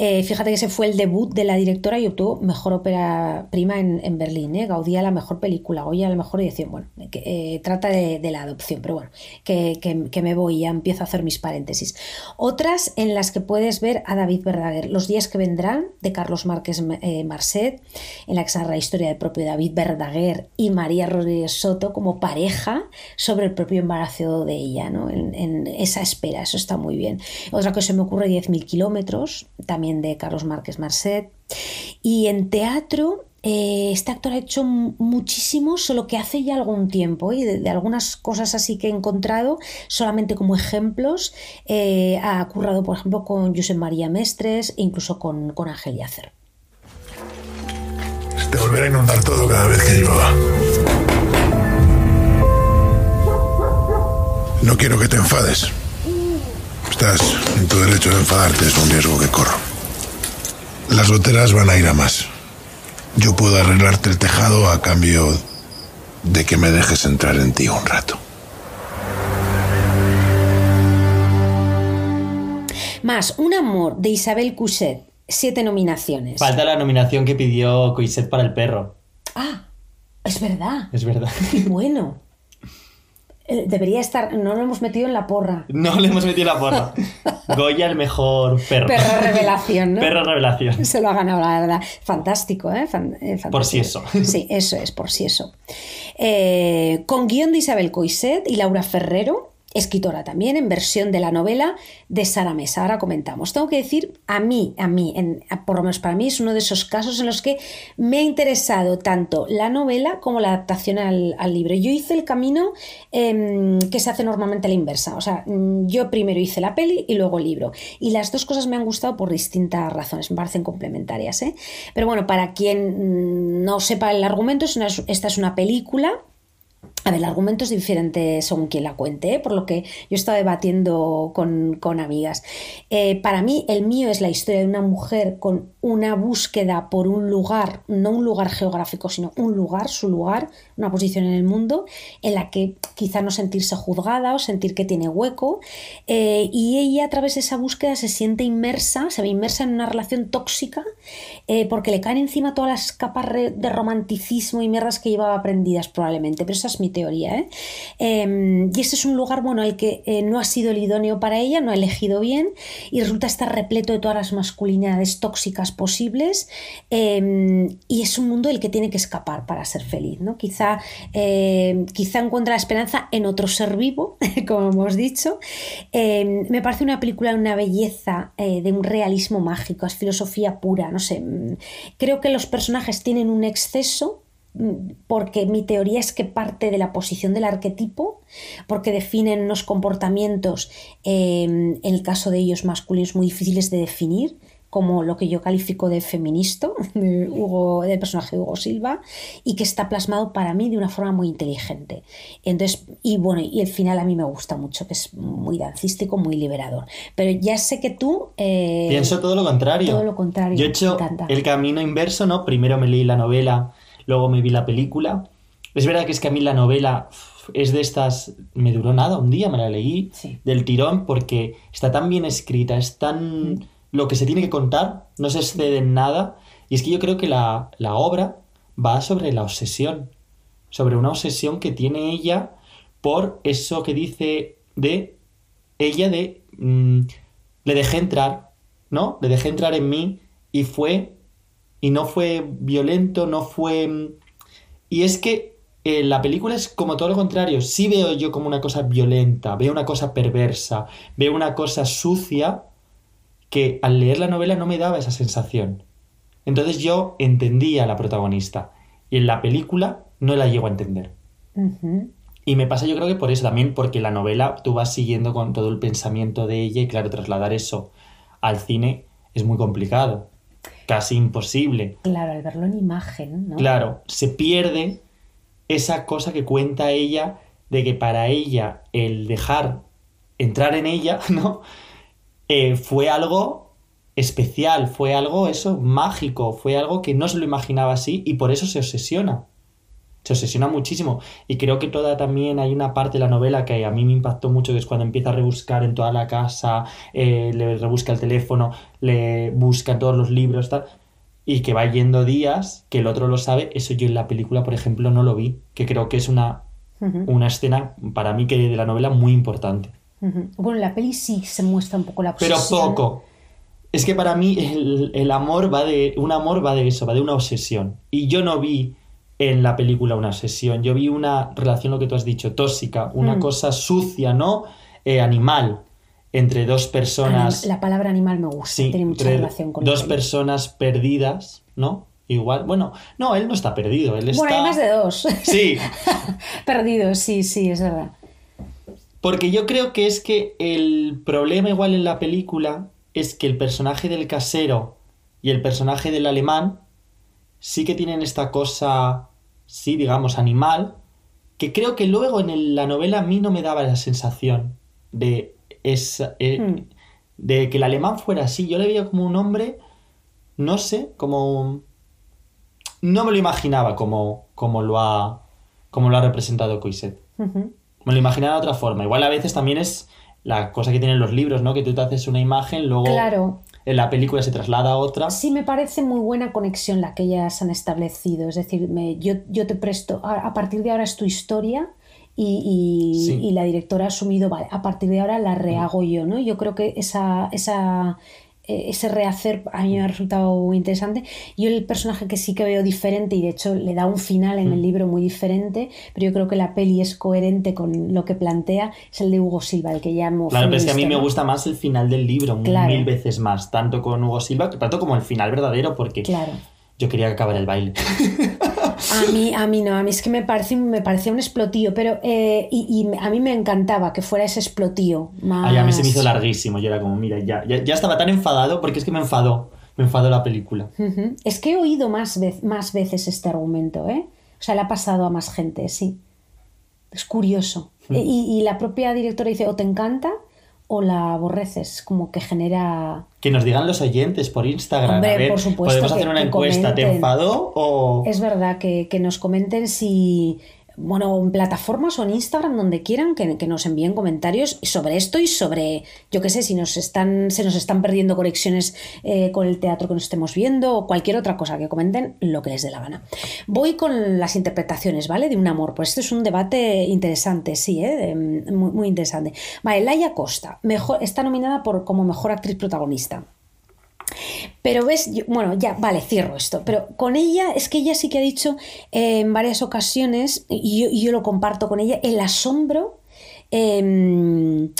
Eh, fíjate que ese fue el debut de la directora y obtuvo mejor ópera prima en, Berlín. ¿eh? Gaudía la mejor película, Goya la mejor edición. Bueno, eh, trata de, la adopción, pero bueno, que, me voy, ya empiezo a hacer mis paréntesis. Otras en las que puedes ver a David Verdaguer, Los días que vendrán, de Carlos Márquez eh, Marcet, en la que se narra la historia del propio David Verdaguer y María Rodríguez Soto como pareja sobre el propio embarazo de ella, ¿no? en, en esa espera, eso está muy bien. Otra que se me ocurre, 10.000 kilómetros, también de Carlos Márquez Marcet. Y en teatro, eh, este actor ha hecho muchísimo, solo que hace ya algún tiempo, y de, algunas cosas así que he encontrado, solamente como ejemplos, eh, ha currado, por ejemplo, con Josep María Mestres e incluso con, con Ángel Yacer. Te volverá a inundar todo cada vez que llueva. No quiero que te enfades. Estás en tu derecho de enfadarte, es un riesgo que corro. Las goteras van a ir a más. Yo puedo arreglarte el tejado a cambio de que me dejes entrar en ti un rato. Más, Un amor de Isabel Cousset, siete nominaciones. Falta la nominación que pidió Coiset para el perro. Ah, es verdad. Es verdad. Qué bueno. Eh, Debería estar, no lo hemos metido en la porra. No le hemos metido la porra. Goya el mejor perro. Perro revelación, ¿no? Perro revelación. Se lo ha ganado, la verdad. Fantástico, ¿eh? Eh, fantástico. Por si eso. Sí, eso es, por si eso. Eh, con guion de Isabel Coiset y Laura Ferrero, escritora también, en versión de la novela de Sara Mesa. Ahora comentamos. Tengo que decir, a mí, a mí, en- por lo menos para mí, es uno de esos casos en los que me ha interesado tanto la novela como la adaptación al, libro. Yo hice el camino em, que se hace normalmente a la inversa. O sea, mm, yo primero hice la peli y luego el libro. Y las dos cosas me han gustado por distintas razones, me parecen complementarias. ¿eh? Pero bueno, para quien mm, no sepa el argumento, esta es una película A ver, el argumento es diferente según quien la cuente, ¿eh? por lo que yo estaba debatiendo con, con amigas. Eh, para mí, el mío es la historia de una mujer con una búsqueda por un lugar, no un lugar geográfico, sino un lugar, su lugar, una posición en el mundo, en la que quizá no sentirse juzgada o sentir que tiene hueco. eh, y ella, a través de esa búsqueda, se siente inmersa, se ve inmersa en una relación tóxica, eh, porque le caen encima todas las capas de romanticismo y mierdas que llevaba aprendidas, probablemente. Pero esa es mi teoría. ¿eh? Eh, y ese es un lugar, bueno, el que eh, no ha sido el idóneo para ella, no ha elegido bien, y resulta estar repleto de todas las masculinidades tóxicas posibles. eh, y es un mundo del que tiene que escapar para ser feliz. ¿no? Quizá, eh, quizá encuentra la esperanza en otro ser vivo, como hemos dicho. Eh, me parece una película de una belleza, eh, de un realismo mágico, es filosofía pura, no sé. mm, Creo que los personajes tienen un exceso mm, porque mi teoría es que parte de la posición del arquetipo, porque definen unos comportamientos, en el caso de ellos masculinos, muy difíciles de definir, como lo que yo califico de feminista, de Hugo, del personaje de Hugo Silva, y que está plasmado para mí de una forma muy inteligente. Entonces, y bueno, y el final a mí me gusta mucho, que es muy dancístico, muy liberador. Pero ya sé que tú... eh, Pienso todo lo contrario. todo lo contrario, Yo he hecho el camino inverso, ¿no? Primero me leí la novela, luego me vi la película. Es verdad que es que a mí la novela es de estas... Me duró nada, un día me la leí Sí. del tirón porque está tan bien escrita, es tan... Lo que se tiene que contar, no se excede en nada. Y es que yo creo que la, la obra va sobre la obsesión, sobre una obsesión que tiene ella por eso que dice de ella de mm, le dejé entrar, ¿no? Le dejé entrar en mí y fue y no fue violento, no fue mm, y es que eh, la película es como todo lo contrario. Sí veo yo como una cosa violenta, veo una cosa perversa, veo una cosa sucia que al leer la novela no me daba esa sensación. Entonces yo entendía a la protagonista y en la película no la llego a entender. Y me pasa yo creo que por eso también, porque la novela tú vas siguiendo con todo el pensamiento de ella y claro, trasladar eso al cine es muy complicado, casi imposible. Claro, al verlo en imagen, ¿no? Claro, se pierde esa cosa que cuenta ella de que para ella el dejar entrar en ella, ¿no? Eh, fue algo especial, fue algo eso, mágico, fue algo que no se lo imaginaba así y por eso se obsesiona. Se obsesiona muchísimo. Y creo que toda también hay una parte de la novela que a mí me impactó mucho, que es cuando empieza a rebuscar en toda la casa, eh, le rebusca el teléfono, le busca todos los libros, tal y que va yendo días, que el otro lo sabe, eso yo en la película, por ejemplo, no lo vi, que creo que es una, una escena para mí que de la novela muy importante. Bueno, en la peli sí se muestra un poco la Pero obsesión. poco. Es que para mí el, el amor va de. Un amor va de eso, va de una obsesión. Y yo no vi en la película una obsesión. Yo vi una relación, lo que tú has dicho, tóxica, una Mm. cosa sucia, ¿no? Eh, animal, entre dos personas. Anim- La palabra animal me gusta, Sí, tiene mucha relación con dos personas perdidas, ¿no? Igual, bueno, no, él no está perdido, él está... Bueno, hay más de dos. Sí, Perdidos, sí, sí, es verdad. Porque yo creo que es que el problema igual en la película es que el personaje del casero y el personaje del alemán sí que tienen esta cosa, sí, digamos, animal, que creo que luego en el- la novela a mí no me daba la sensación de, esa, eh, Hmm. de que el alemán fuera así. Yo le veía como un hombre, no sé, como... No me lo imaginaba como, como, lo, ha, como lo ha representado Coiset. Me lo imaginaba de otra forma. Igual a veces también es la cosa que tienen los libros, ¿no? Que tú te haces una imagen, luego Claro, en la película se traslada a otra. sí me parece muy buena conexión la que ellas han establecido. Es decir, me- yo, yo te presto, a, a partir de ahora es tu historia y, y- Sí. y la directora ha asumido, vale, a partir de ahora la rehago yo, ¿no? Yo creo que esa, esa, ese rehacer a mí me ha resultado muy interesante. Yo el personaje que sí que veo diferente y de hecho le da un final en el libro muy diferente, pero yo creo que la peli es coherente con lo que plantea, es el de Hugo Silva, el que llamo Claro, pero es que a mí me gusta más el final del libro, Claro. mil veces más, tanto con Hugo Silva, tanto como el final verdadero, porque Claro. yo quería que acabara el baile. A mí, a mí no, a mí es que me parece, me parecía un explotío, pero eh, y, y a mí me encantaba que fuera ese explotío más. Ay, a mí se me hizo larguísimo, yo era como, mira, ya, ya, ya estaba tan enfadado, porque es que me enfadó, me enfadó la película. Es que he oído más, más veces este argumento, ¿eh? O sea, le ha pasado a más gente, sí. Es curioso. Y, y la propia directora dice, o te encanta o la aborreces, como que genera... Que nos digan los oyentes por Instagram. Hombre, a ver, por supuesto podemos que- hacer una encuesta. ¿Te enfadó o.? Es verdad que, que nos comenten si, bueno, en plataformas o en Instagram, donde quieran, que, nos envíen comentarios sobre esto y sobre, yo qué sé, si nos están, se nos están perdiendo conexiones eh, con el teatro que nos estemos viendo o cualquier otra cosa, que comenten lo que les dé la gana. Voy con las interpretaciones, ¿vale? De un amor, pues esto es un debate interesante, sí, ¿eh? Muy, muy interesante. Vale, Laia Costa, mejor, está nominada por, como mejor actriz protagonista. Pero ves, bueno, ya, vale, cierro esto. Pero con ella, es que ella sí que ha dicho eh, en varias ocasiones, y yo, y yo lo comparto con ella, el asombro. em,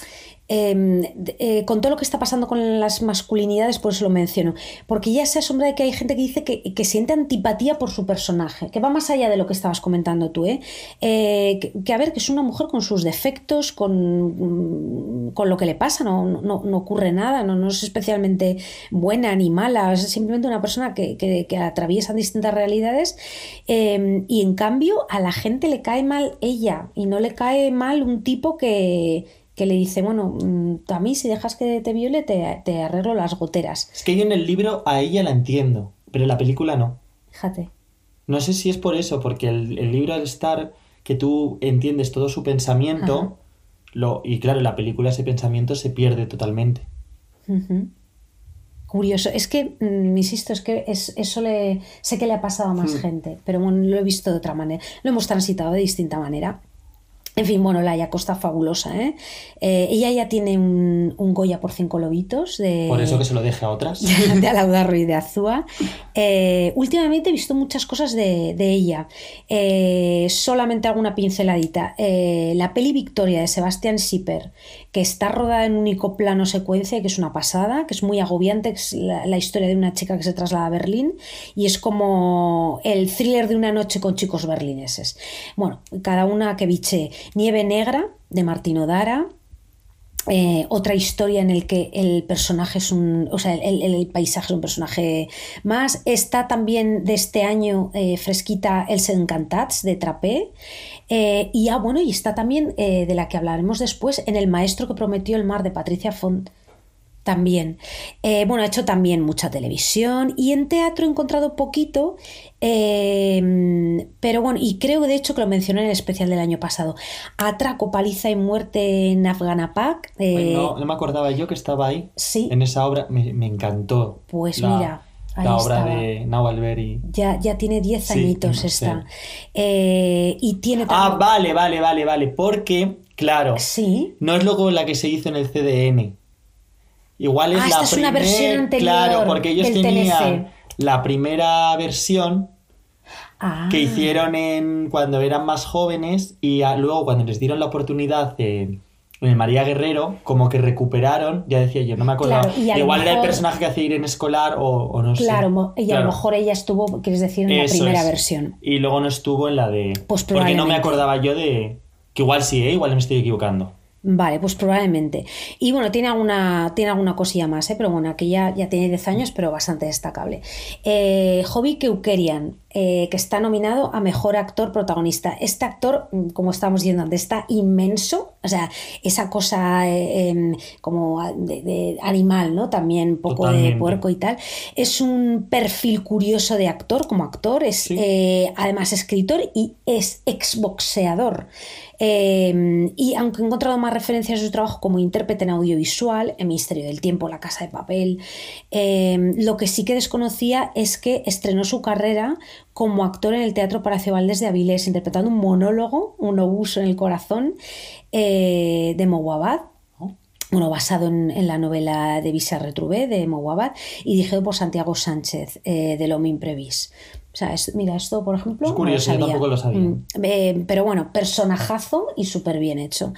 em, eh, con todo lo que está pasando con las masculinidades, por eso lo menciono, porque ella se asombra de que hay gente que dice que, que siente antipatía por su personaje, que va más allá de lo que estabas comentando tú, ¿eh? Eh, que, que, a ver, que es una mujer con sus defectos, con, mm, con lo que le pasa, no, no, no ocurre nada, no, no es especialmente buena ni mala, es simplemente una persona que, que, atraviesa distintas realidades eh, y en cambio a la gente le cae mal ella y no le cae mal un tipo que, que le dice, bueno, mm, a mí si dejas que te viole te, te arreglo las goteras. Es que yo en el libro a ella la entiendo, pero en la película no. Fíjate. No sé si es por eso, porque el, el libro al estar que tú entiendes todo su pensamiento, Ajá. lo, y claro, en la película ese pensamiento se pierde totalmente. Curioso. Es que, mm, insisto, es que es- eso le, sé que le ha pasado a más Hmm. gente, pero bueno, lo he visto de otra manera. Lo hemos transitado de distinta manera. En fin, bueno, Laia Costa fabulosa, ¿eh? Eh, ella ya tiene un, un Goya por cinco lobitos de, Por eso que se lo deje a otras. de Alaudarro y de Azúa. Eh, últimamente he visto muchas cosas de, de ella. Eh, solamente alguna pinceladita. La peli Victoria de Sebastián Schipper, que está rodada en único plano secuencia, que es una pasada, que es muy agobiante, que es la, la historia de una chica que se traslada a Berlín y es como el thriller de una noche con chicos berlineses. Bueno, cada una que biche. Nieve Negra de Martino Dara, eh, otra historia en el que el personaje es un, o sea, el, el- el paisaje es un personaje más. Está también de este año eh, fresquita Els Encantats de Trapé. Eh, y ah, bueno, y está también de la que hablaremos después en El maestro que prometió el mar de Patricia Font. También. Eh, bueno, ha hecho también mucha televisión y en teatro he encontrado poquito, eh, pero bueno, y creo de hecho que lo mencioné en el especial del año pasado. Atraco, paliza y muerte en Afganapak. eh, Pues no, no me acordaba yo que estaba ahí. Sí. En esa obra me, me encantó. Pues la, mira, ahí La obra estaba. de Alberi. ya, ya tiene 10 Sí, añitos no esta. Eh, y tiene Ah, vale, vale, vale, vale. Porque, claro, Sí. no es luego la que se hizo en el CDN. Igual es Ah, la esta es una versión anterior Claro, porque ellos tenían la primera versión Ah, que hicieron en cuando eran más jóvenes y a- luego cuando les dieron la oportunidad de- en el María Guerrero, como que recuperaron, ya decía yo, no me acuerdo. Claro, Igual era el personaje que hacía Irene Escolar o, o no sé. Claro, y a lo mejor ella estuvo, quieres decir, en la primera es. versión. Y luego no estuvo en la de. Pues porque no me acordaba yo de. Que igual sí, ¿eh? igual me estoy equivocando. Vale, pues probablemente. Y bueno, tiene alguna, tiene alguna cosilla más, ¿eh? pero bueno, que ya, ya tiene 10 años, pero bastante destacable. Eh, Hobby Keukerian, eh, que está nominado a Mejor Actor Protagonista. Este actor, mm, como estábamos diciendo antes, está inmenso, o sea, esa cosa eh, em, como de, de animal, ¿no? También un poco de puerco y tal. Es un perfil curioso de actor, como actor, es Sí. además escritor y es exboxeador. Eh, y aunque he encontrado más referencias a su trabajo como intérprete en audiovisual, en Misterio del Tiempo, La Casa de Papel, eh, lo que sí que desconocía es que estrenó su carrera como actor en el Teatro Palacio Valdés de Avilés, interpretando un monólogo, un obuso en el corazón, eh, de Mowabad bueno, basado en, la novela de Visa Retrubé de Mowabad y dirigido por Santiago Sánchez eh, de L'Homme Imprevis. O sea, es- mira, esto por ejemplo. Es curioso, yo no tampoco lo sabía. Mm, eh, pero bueno, personajazo y súper bien hecho.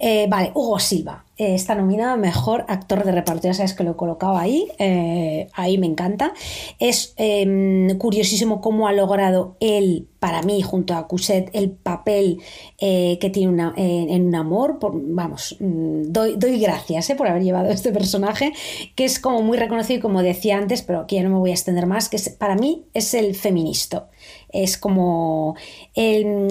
Eh, vale, Hugo Silva eh, está nominado a mejor actor de reparto. Ya sabes que lo he colocado ahí, eh, ahí me encanta. Es eh, curiosísimo cómo ha logrado él, para mí, junto a Cuset, el papel eh, que tiene una- en- un amor. Por- vamos, mm, doy, doy gracias eh, por haber llevado este personaje, que es como muy reconocido, y como decía antes, pero aquí ya no me voy a extender más, que para mí es el feminista. Es como el,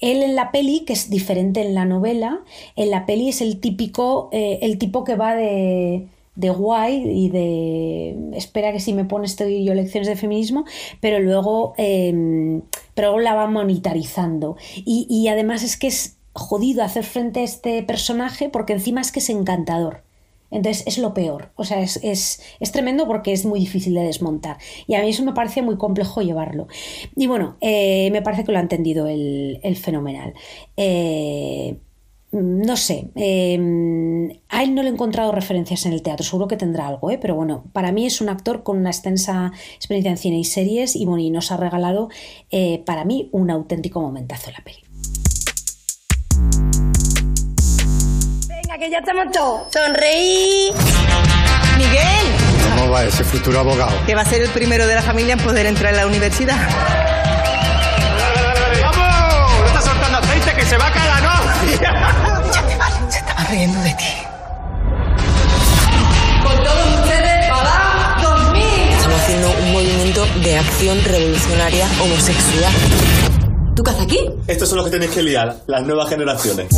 Él en la peli, que es diferente en la novela, en la peli es el típico, eh, el tipo que va de, de guay y de espera que si me pones te doy yo lecciones de feminismo, pero luego, eh, pero luego la va monetarizando. Y, y además es que es jodido hacer frente a este personaje porque encima es que es encantador. Entonces es lo peor. O sea, es, es, es, tremendo porque es muy difícil de desmontar. Y a mí eso me parece muy complejo llevarlo. Y bueno, eh, me parece que lo ha entendido el, el fenomenal. Eh, no sé, eh, a él no le he encontrado referencias en el teatro, seguro que tendrá algo, ¿eh? pero bueno, para mí es un actor con una extensa experiencia en cine y series y, bueno, y nos ha regalado para mí un auténtico momentazo en la peli. Que ya estamos todos. Sonreí. Miguel. ¿Cómo va ese futuro abogado? Que va a ser el primero de la familia en poder entrar en la universidad. ¡Vamos! ¡No estás soltando aceite que se va a caer la novia! Ya me vale, se estaban riendo de ti. Con todos ustedes para 2000. Estamos haciendo un movimiento de acción revolucionaria homosexual. ¿Tú qué haces aquí? Estos son los que tenéis que liar, las nuevas generaciones.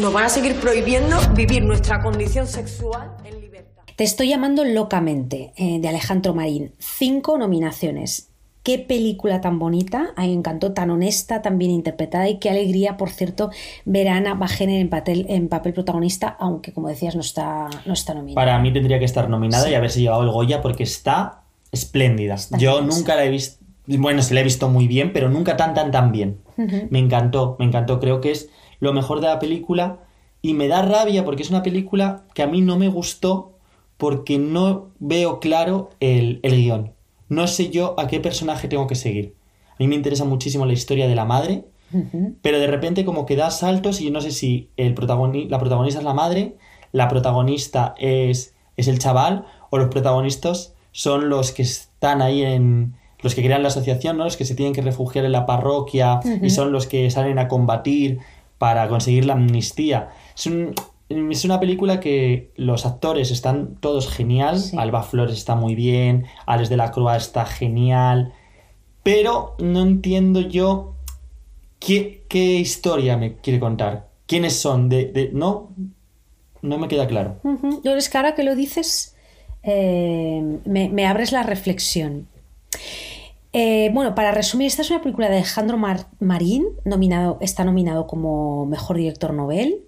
Nos van a seguir prohibiendo vivir nuestra condición sexual en libertad. Te estoy llamando locamente, eh, de Alejandro Marín. Cinco nominaciones. Qué película tan bonita, a mí me encantó, tan honesta, tan bien interpretada y qué alegría, por cierto, ver a Ana Bajener en papel, en papel protagonista, aunque como decías no está, no está nominada. Para mí tendría que estar nominada sí. y haberse llevado el Goya porque está espléndida. Está Yo bien, nunca la he visto, bueno, se la he visto muy bien, pero nunca tan, tan, tan bien. Uh -huh. Me encantó, me encantó, creo que es lo mejor de la película y me da rabia porque es una película que a mí no me gustó porque no veo claro el, el guion. No sé yo a qué personaje tengo que seguir. A mí me interesa muchísimo la historia de la madre, uh -huh. pero de repente como que da saltos y yo no sé si el protagoni la protagonista es la madre, la protagonista es, es el chaval o los protagonistas son los que están ahí en los que crean la asociación, ¿no? los que se tienen que refugiar en la parroquia uh -huh. y son los que salen a combatir para conseguir la amnistía. Es, un, es una película que los actores están todos genial. Sí. Alba Flores está muy bien, Alex de la Cruz está genial. Pero no entiendo yo qué, qué historia me quiere contar. ¿Quiénes son? De, de, no, no me queda claro. Uh -huh. Yo es que ahora que lo dices, eh, me, me abres la reflexión. Eh, bueno, para resumir, esta es una película de Alejandro Mar Marín, nominado, está nominado como Mejor Director Nobel.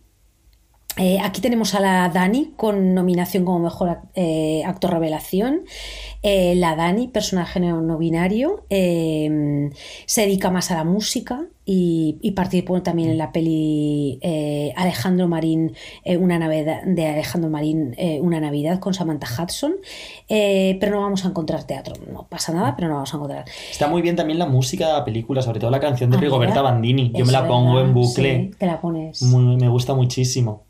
Eh, aquí tenemos a la Dani con nominación como Mejor eh, Actor Revelación. la Dani, personaje no binario, se dedica más a la música y, y participó también en la peli Alejandro Marín, una Navidad, de Alejandro Marín, Una Navidad con Samantha Hudson. pero no vamos a encontrar teatro, no pasa nada, pero no vamos a encontrar. Está muy bien también la música de la película, sobre todo la canción de ah, Rigoberta Bandini. Yo me la pongo en bucle. Sí, te la pones. Muy, me gusta muchísimo.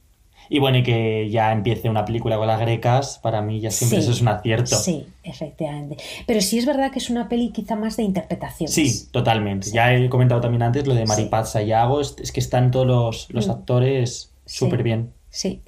Y bueno, y que ya empiece una película con las grecas, para mí ya siempre sí, eso es un acierto. Sí, efectivamente. Pero sí es verdad que es una peli quizá más de interpretación. Sí, totalmente. Sí. Ya he comentado también antes lo de Maripaz Sayago, es, es, que están todos los, los mm. actores súper bien. Sí.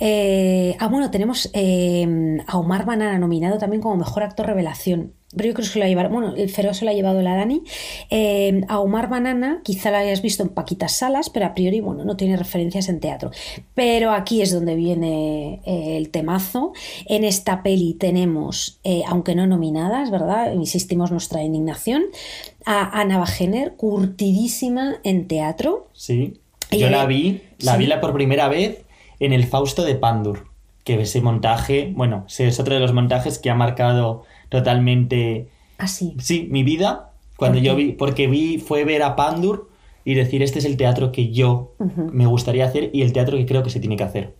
Eh, ah, bueno, tenemos eh, a Omar Banana nominado también como mejor actor revelación. Pero yo creo que se lo ha llevado, bueno, el feroz se lo ha llevado la Dani. Eh, a Omar Banana, quizá la hayas visto en Paquitas Salas, pero a priori, bueno, no tiene referencias en teatro. Pero aquí es donde viene eh, el temazo. En esta peli tenemos, eh, aunque no nominadas, ¿verdad? Insistimos nuestra indignación, a Ana Bajener, curtidísima en teatro. Sí. Yo la vi, la ¿sí? vi la por primera vez en el Fausto de Pandur, que ese montaje, bueno, es otro de los montajes que ha marcado totalmente... Así. ¿Ah, sí, mi vida, cuando yo vi, porque vi, fue ver a Pandur y decir, este es el teatro que yo uh -huh. me gustaría hacer y el teatro que creo que se tiene que hacer.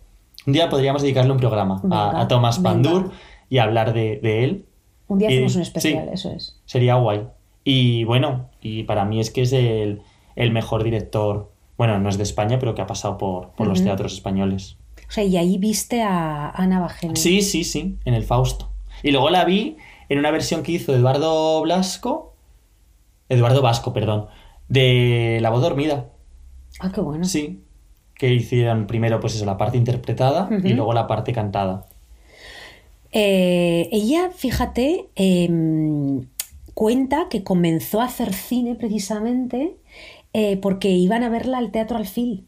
Un día podríamos dedicarle un programa venga, a, a, Tomás Pandur venga. y hablar de, de, él. Un día hacemos un especial, sí, eso es. Sería guay. Y bueno, y para mí es que es el, el mejor director, bueno, no es de España, pero que ha pasado por, por uh -huh. los teatros españoles. O sea, y ahí viste a Ana Bajena. Sí, sí, sí, en el Fausto. Y luego la vi en una versión que hizo Eduardo Blasco, Eduardo Vasco, perdón, de La voz dormida. Ah, qué bueno. Sí, que hicieron primero pues eso, la parte interpretada uh -huh. y luego la parte cantada. Eh, ella, fíjate, eh, cuenta que comenzó a hacer cine precisamente eh, porque iban a verla al Teatro Alfil.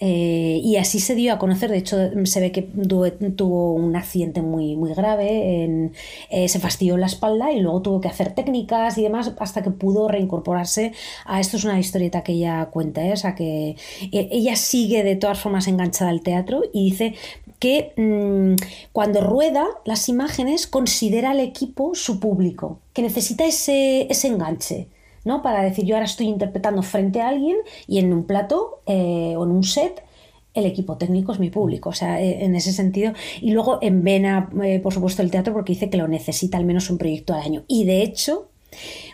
Eh, y así se dio a conocer, de hecho se ve que tuvo, un accidente muy, muy grave, en- eh, se fastidió la espalda y luego tuvo que hacer técnicas y demás hasta que pudo reincorporarse a esto es una historieta que ella cuenta, ¿eh? que ella sigue de todas formas enganchada al teatro y dice que mm, cuando rueda las imágenes considera al equipo su público, que necesita ese, ese enganche. ¿No? Para decir, yo ahora estoy interpretando frente a alguien y en un plato eh, o en un set el equipo técnico es mi público, o sea, eh, en ese sentido. Y luego en Vena, eh, por supuesto, el teatro porque dice que lo necesita al menos un proyecto al año. Y de hecho,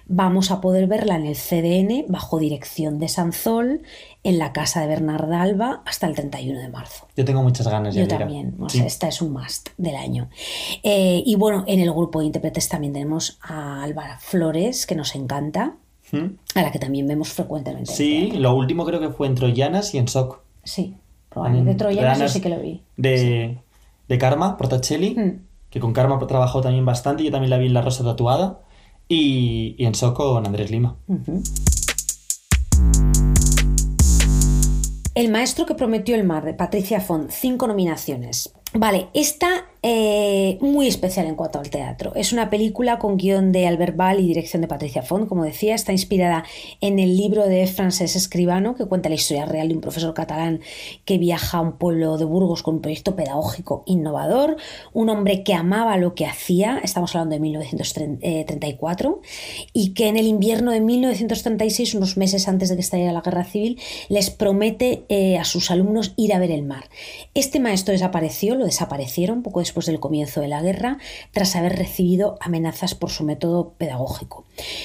vamos a poder verla en el CDN bajo dirección de Sanzol en la casa de Bernarda Alba hasta el 31 de marzo. Yo tengo muchas ganas de Yo también, o Sí. esta es un must del año. Eh, y bueno, en el grupo de intérpretes también tenemos a Álvara Flores, que nos encanta, ¿Mm? a la que también vemos frecuentemente. en Sí, teatro. lo último creo que fue en Troyanas y en Shock. Sí, probablemente. De Troyanos yo Troyanas sí que lo vi. De, de Karma, Portacelli, Mm. que con Karma trabajó también bastante. Yo también la vi en La Rosa Tatuada. Y, y en Shock con Andrés Lima. El maestro que prometió el mar de Patricia Font, cinco nominaciones. Vale, esta eh, muy especial en cuanto al teatro. Es una película con guion de Albert Ball y dirección de Patricia Font, como decía, está inspirada en el libro de Francesc Escribano, que cuenta la historia real de un profesor catalán que viaja a un pueblo de Burgos con un proyecto pedagógico innovador, un hombre que amaba lo que hacía, estamos hablando de 1934, y que en el invierno de 1936, unos meses antes de que estallara la guerra civil, les promete eh, a sus alumnos ir a ver el mar. Este maestro desapareció, lo desaparecieron poco después del comienzo de la guerra, tras haber recibido amenazas por su método pedagógico.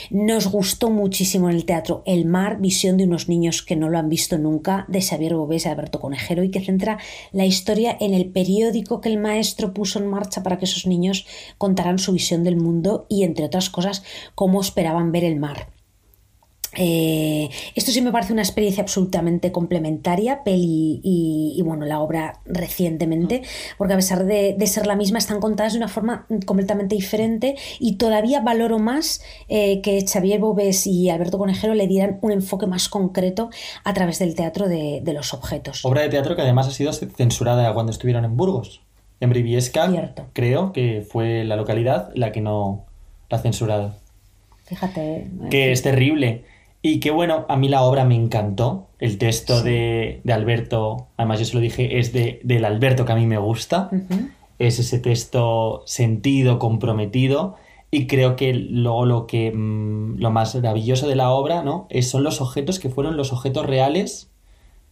Nos gustó muchísimo en el teatro El mar, visión de unos niños que no lo han visto nunca, de Xavier Bobés y Alberto Conejero, y que centra la historia en el periódico que el maestro puso en marcha para que esos niños contaran su visión del mundo y, entre otras cosas, cómo esperaban ver el mar. Eh, esto sí me parece una experiencia absolutamente complementaria, peli y, y, bueno, la obra recientemente, porque a pesar de, de, ser la misma, están contadas de una forma completamente diferente y todavía valoro más eh, que Xavier Bobés y Alberto Conejero le dieran un enfoque más concreto a través del teatro de, de los objetos. Obra de teatro que además ha sido censurada cuando estuvieron en Burgos. En Briviesca, Cierto. creo que fue la localidad la que no la ha censurado. Fíjate. Que es terrible. Y que bueno, a mí la obra me encantó. El texto sí. de, de, Alberto, además yo se lo dije, es de, del Alberto que a mí me gusta. Uh -huh. Es ese texto sentido, comprometido. Y creo que luego lo que mmm, lo más maravilloso de la obra, ¿no? Es, son los objetos que fueron los objetos reales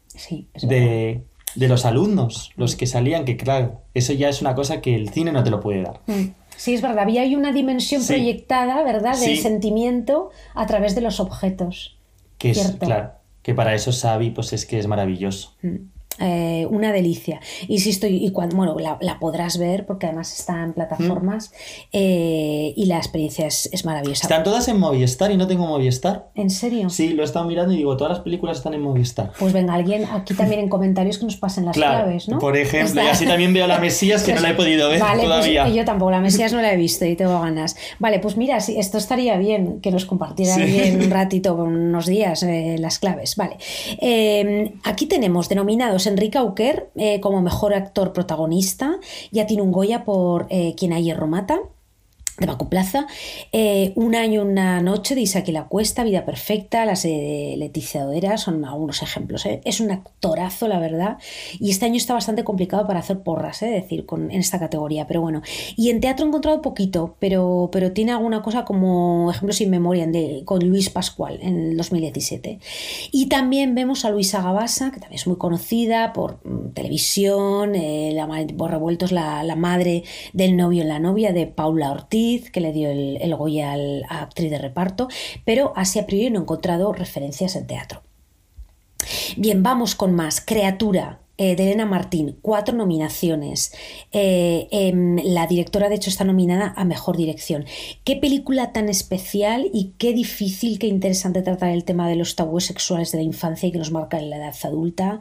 sí, de, de, los alumnos, los que salían, que claro, eso ya es una cosa que el cine no te lo puede dar. Mm. Sí, es verdad. Había una dimensión sí. proyectada, ¿verdad? Del sí. sentimiento a través de los objetos. Que es, ¿cierto? claro, que para eso Xavi, pues es que es maravilloso. Mm. Eh, una delicia. Insisto, y cuando, bueno, la, la, podrás ver porque además está en plataformas mm. eh, y la experiencia es, es, maravillosa. Están todas en Movistar y no tengo Movistar. ¿En serio? Sí, lo he estado mirando y digo, todas las películas están en Movistar. Pues venga, alguien aquí también en comentarios que nos pasen las claro, claves, ¿no? Por ejemplo, está... y así también veo la Mesías que no la he podido ver vale, todavía. Pues yo tampoco, la Mesías no la he visto y tengo ganas. Vale, pues mira, sí, esto estaría bien que nos compartiera sí. bien un ratito, unos días, eh, las claves. Vale. Eh, aquí tenemos denominados Enrique Auquer eh, como mejor actor protagonista. Ya tiene un Goya por eh, Quien a hierro mata de Paco Plaza, eh, Un año, una noche de Isaac y la Cuesta, Vida Perfecta, las de Leticia Dodera, son algunos ejemplos. ¿eh? Es un actorazo, la verdad, y este año está bastante complicado para hacer porras, ¿eh? decir, con, en esta categoría, pero bueno. Y en teatro he encontrado poquito, pero, pero tiene alguna cosa como ejemplos sin memoria con Luis Pascual en el 2017. Y también vemos a Luisa Gabasa, que también es muy conocida por mm, televisión, eh, la, por revueltos, la, la madre del novio en la novia de Paula Ortiz que le dio el, el Goya al, a actriz de reparto, pero así a priori no he encontrado referencias en teatro. Bien, vamos con más. Criatura. Eh, de Elena Martín, cuatro nominaciones. Eh, em, la directora, de hecho, está nominada a Mejor Dirección. Qué película tan especial y qué difícil, qué interesante tratar el tema de los tabúes sexuales de la infancia y que nos marca en la edad adulta.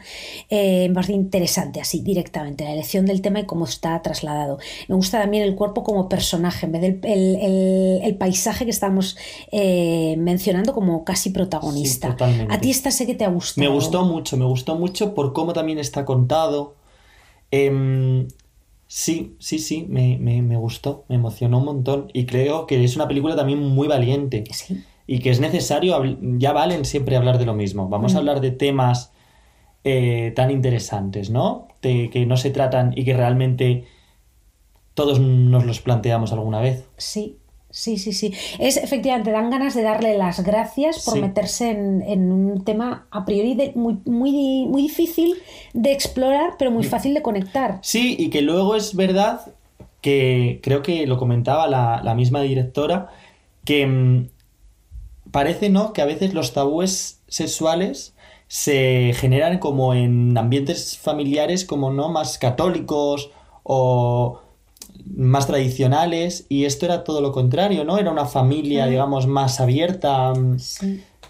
Eh, parece interesante, así, directamente, la elección del tema y cómo está trasladado. Me gusta también el cuerpo como personaje, en vez del el, el- el paisaje que estamos eh, mencionando como casi protagonista. a ti esta sé que te ha gustado. Me gustó mucho, me gustó mucho por cómo también está contado. Em, sí, sí, sí, me, me- me gustó, me emocionó un montón. Y creo que es una película también muy valiente. Y que es necesario, ya valen siempre hablar de lo mismo. Vamos Mm. a hablar de temas eh, tan interesantes, ¿no? De que no se tratan y que realmente todos nos los planteamos alguna vez. Sí, sí, sí, sí. Es efectivamente, dan ganas de darle las gracias por Sí. meterse en, en un tema a priori de- muy, muy, muy difícil de explorar, pero muy fácil de conectar. Sí, y que luego es verdad que creo que lo comentaba la, la misma directora, que mm, parece, ¿no? Que a veces los tabúes sexuales se generan como en ambientes familiares como no más católicos o más tradicionales y esto era todo lo contrario, ¿no? Era una familia, digamos, más abierta, mm,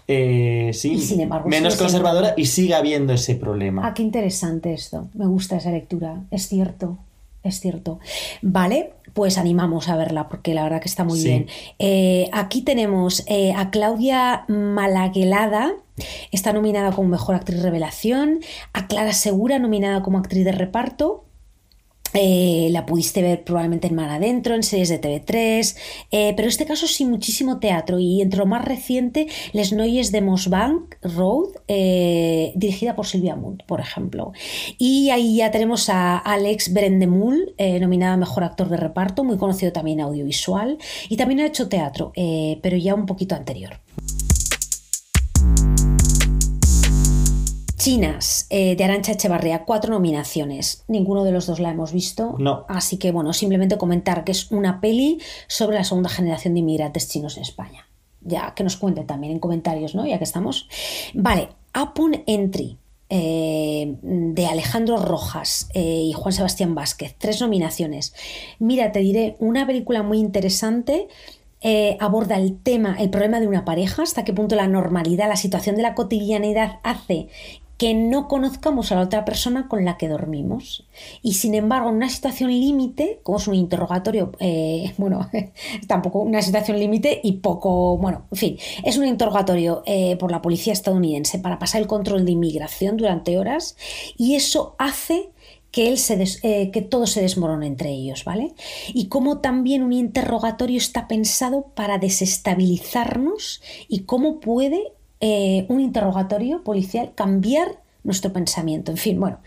eh, sí, Y sin embargo, menos siendo- conservadora y sigue habiendo ese problema. Ah, qué interesante esto. Me gusta esa lectura. Es cierto. Es cierto. Vale, pues animamos a verla porque la verdad que está muy Sí. bien. Eh, aquí tenemos eh, a Claudia Malaguelada, está nominada como Mejor Actriz Revelación, a Clara Segura nominada como Actriz de Reparto, eh, la pudiste ver probablemente en Mar Adentro, en series de TV3, eh, pero este caso sí muchísimo teatro y entre lo más reciente, Les Noyes de Mosbank Road, eh, dirigida por Silvia Munt, por ejemplo. Y ahí ya tenemos a Alex Brendemul, eh, nominada a Mejor Actor de Reparto, muy conocido también audiovisual, y también ha hecho teatro, pero ya un poquito anterior. Chinas, eh, de Arancha Echevarría, cuatro nominaciones. Ninguno de los dos la hemos visto. No. Así que, bueno, simplemente comentar que es una peli sobre la segunda generación de inmigrantes chinos en España. Ya que nos cuente también en comentarios, ¿no? Ya que estamos. Vale, Upon Entry. eh, de Alejandro Rojas eh, y Juan Sebastián Vázquez, tres nominaciones. Mira, te diré, una película muy interesante eh, aborda el tema, el problema de una pareja, hasta qué punto la normalidad, la situación de la cotidianidad hace que no conozcamos a la otra persona con la que dormimos. Y sin embargo, en una situación límite, como es un interrogatorio, eh, bueno, tampoco una situación límite y poco, bueno, en fin, es un interrogatorio eh, por la policía estadounidense para pasar el control de inmigración durante horas y eso hace que, él se eh, que todo se desmorone entre ellos, ¿vale? Y cómo también un interrogatorio está pensado para desestabilizarnos y cómo puede eh, un interrogatorio policial cambiar nuestro pensamiento. En fin, bueno,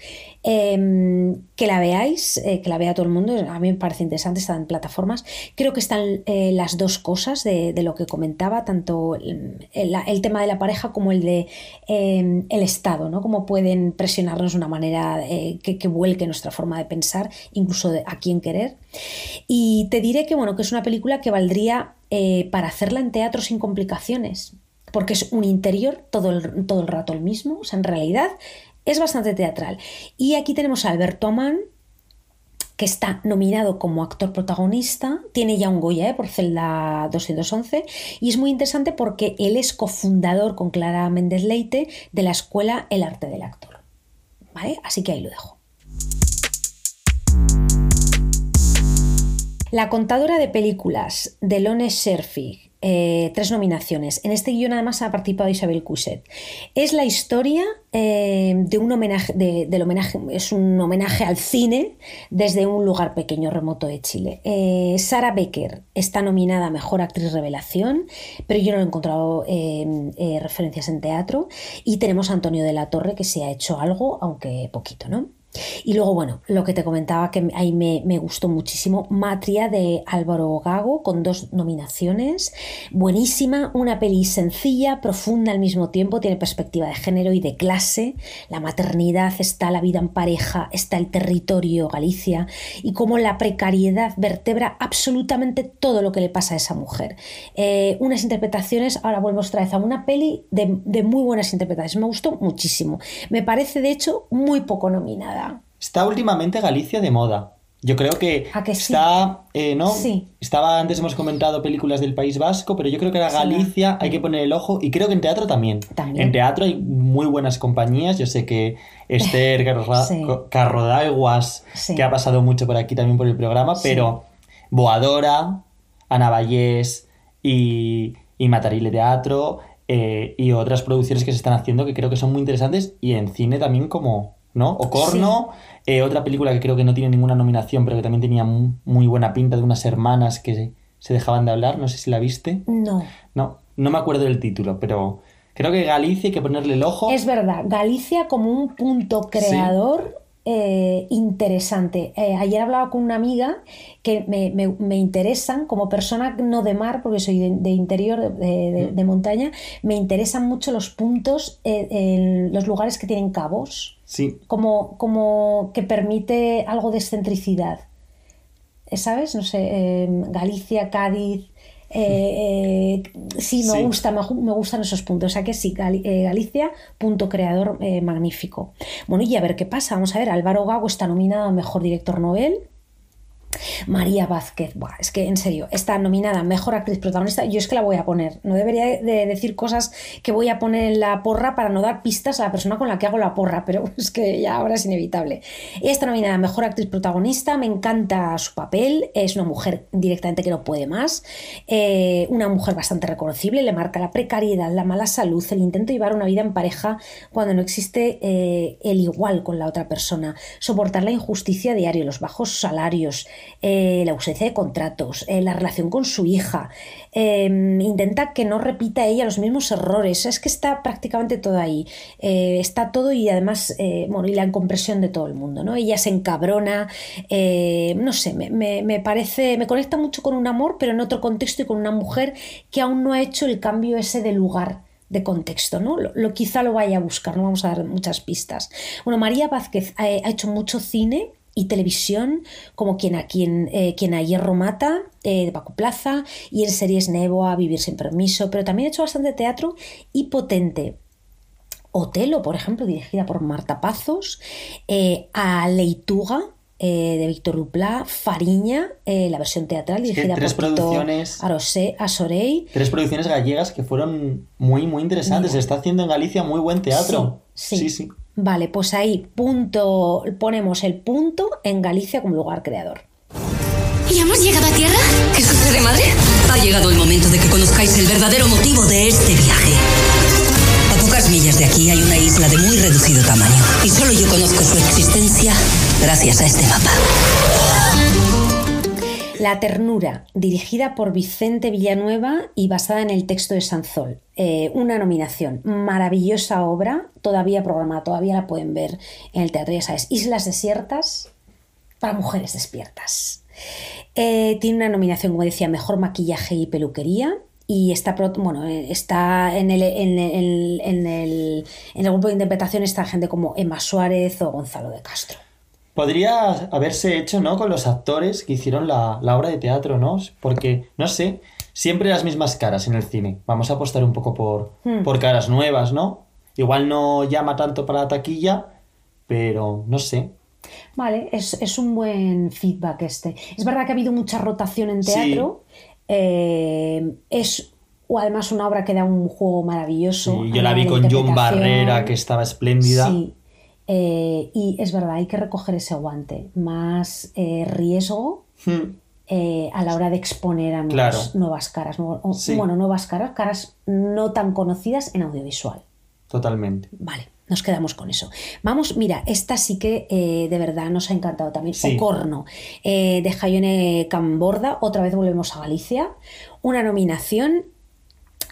eh, que la veáis, eh, que la vea todo el mundo, a mí me parece interesante, está en plataformas. Creo que están eh, las dos cosas de, lo que comentaba, tanto el, tema de la pareja como el de eh, el Estado, ¿no? Cómo pueden presionarnos de una manera que, que vuelque nuestra forma de pensar, incluso a quién querer. Y te diré que, bueno, que es una película que valdría para hacerla en teatro sin complicaciones porque es un interior todo el, todo el rato el mismo, o sea, en realidad es bastante teatral. Y aquí tenemos a Alberto Amán, que está nominado como actor protagonista, tiene ya un Goya ¿eh? por Celda 211, y es muy interesante porque él es cofundador con Clara Méndez Leite de la escuela El Arte del Actor. ¿Vale? Así que ahí lo dejo. La contadora de películas de Lone Scherfig, eh, tres nominaciones. En este guion además ha participado Isabel Cuset. Es la historia eh, de un homenaje, de- del homenaje, es un homenaje al cine desde un lugar pequeño remoto de Chile. Eh, Sara Becker está nominada a Mejor Actriz Revelación, pero yo no he encontrado eh, eh, referencias en teatro. Y tenemos a Antonio de la Torre que se ha hecho algo, aunque poquito, ¿no? Y luego, bueno, lo que te comentaba que ahí me, me, gustó muchísimo, Matria de Álvaro Gago, con dos nominaciones. Buenísima, una peli sencilla, profunda al mismo tiempo, tiene perspectiva de género y de clase. La maternidad está, la vida en pareja, está el territorio, Galicia, y cómo la precariedad vertebra absolutamente todo lo que le pasa a esa mujer. Eh, unas interpretaciones, ahora vuelvo otra vez a una peli de, de muy buenas interpretaciones, me gustó muchísimo. Me parece, de hecho, muy poco nominada. Está últimamente Galicia de moda. Yo creo que, que sí? está, eh, ¿no? Sí. Estaba antes hemos comentado películas del País Vasco, pero yo creo que era Galicia, hay que poner el ojo y creo que en teatro también. ¿También? En teatro hay muy buenas compañías. Yo sé que Esther Carro Sí. Carrodaiguas, que ha pasado mucho por aquí también por el programa, pero Boadora, Ana Vallés y, y Matarile Teatro eh, y otras producciones que se están haciendo que creo que son muy interesantes y en cine también como, ¿no? Ocorno, eh, otra película que creo que no tiene ninguna nominación pero que también tenía mu- muy buena pinta de unas hermanas que se, se dejaban de hablar, no sé si la viste. No. No, no me acuerdo del título, pero creo que Galicia hay que ponerle el ojo. Es verdad, Galicia como un punto creador eh, interesante. Eh, ayer hablaba con una amiga que me, me- me interesan, como persona no de mar, porque soy de, de interior, de, de- de montaña, me interesan mucho los puntos, los lugares que tienen cabos, Sí, como, como que permite algo de excentricidad. Eh, ¿Sabes? No sé, eh, Galicia, Cádiz. eh, eh, sí, me Sí. gusta, me, gustan esos puntos. O sea que sí, Gali- Galicia, punto creador magnífico. Bueno, y a ver qué pasa. Vamos a ver, Álvaro Gago está nominado a Mejor Director Nobel. María Vázquez, buah, es que en serio, está nominada Mejor Actriz Protagonista. Yo es que la voy a poner. No debería de decir cosas que voy a poner en la porra para no dar pistas a la persona con la que hago la porra, pero es que ya ahora es inevitable. Ella está nominada Mejor Actriz Protagonista. Me encanta su papel. Es una mujer directamente que no puede más. Eh, una mujer bastante reconocible. Le marca la precariedad, la mala salud, el intento de llevar una vida en pareja cuando no existe eh, el igual con la otra persona. Soportar la injusticia diaria, los bajos salarios, eh, la ausencia de contratos, eh, la relación con su hija. Eh, intenta que no repita ella los mismos errores. Es que está prácticamente todo ahí. Eh, está todo y además, bueno, y la incompresión de todo el mundo, ¿no? Ella se encabrona, no sé, me, me- me parece, me conecta mucho con un amor, pero en otro contexto y con una mujer que aún no ha hecho el cambio ese de lugar de contexto, ¿no? Lo, quizá lo vaya a buscar, no vamos a dar muchas pistas. Bueno, María Vázquez ha hecho mucho cine y televisión, como quien a quien, eh, quien a hierro mata, eh, de Paco Plaza, y en series Neboa, Vivir sin permiso, pero también ha hecho bastante teatro y potente. Otelo, por ejemplo, dirigida por Marta Pazos, eh, a Leituga, eh, de Víctor Duplá, Fariña, eh, la versión teatral que dirigida tres por Tito Arosé- Asorey. Tres producciones gallegas que fueron muy, muy interesantes. Se está haciendo en Galicia muy buen teatro. Sí, sí. sí. sí. Vale, pues ahí punto, ponemos el punto en Galicia como lugar creador. ¿Y hemos llegado a tierra? ¿Qué sucede, madre? Ha llegado el momento de que conozcáis el verdadero motivo de este viaje. A pocas millas de aquí hay una isla de muy reducido tamaño y solo yo conozco su existencia gracias a este mapa. La ternura, dirigida por Vicente Villanueva y basada en el texto de Sanzol. Eh, una nominación, maravillosa obra, todavía programada, todavía la pueden ver en el teatro, ya sabes, Islas Desiertas para mujeres despiertas. Eh, tiene una nominación, como decía, Mejor Maquillaje y Peluquería. Y está, bueno, eh, está en el, en, el, en, el, en el grupo de interpretación está gente como Emma Suárez o Gonzalo de Castro. Podría haberse hecho, ¿no? Con los actores que hicieron la, la obra de teatro, ¿no? Porque, no sé, siempre las mismas caras en el cine. Vamos a apostar un poco por, Hmm. por caras nuevas, ¿no? Igual no llama tanto para la taquilla, pero no sé. Vale, es, es un buen feedback este. Es verdad que ha habido mucha rotación en Sí. teatro. eh, es o además una obra que da un juego maravilloso. Sí, yo la vi con John. Barrera, que estaba espléndida. Sí. Eh, y es verdad, hay que recoger ese guante. Más eh, riesgo Hmm. eh, a la hora de exponer a nuevas, Claro. nuevas caras. nuevo- o- Sí. Bueno, nuevas caras, caras no tan conocidas en audiovisual. Totalmente. Vale, nos quedamos con eso. Vamos, mira, esta sí que eh, de verdad nos ha encantado también. Sí. Ocorno, eh, de Jaione Camborda, otra vez volvemos a Galicia. Una nominación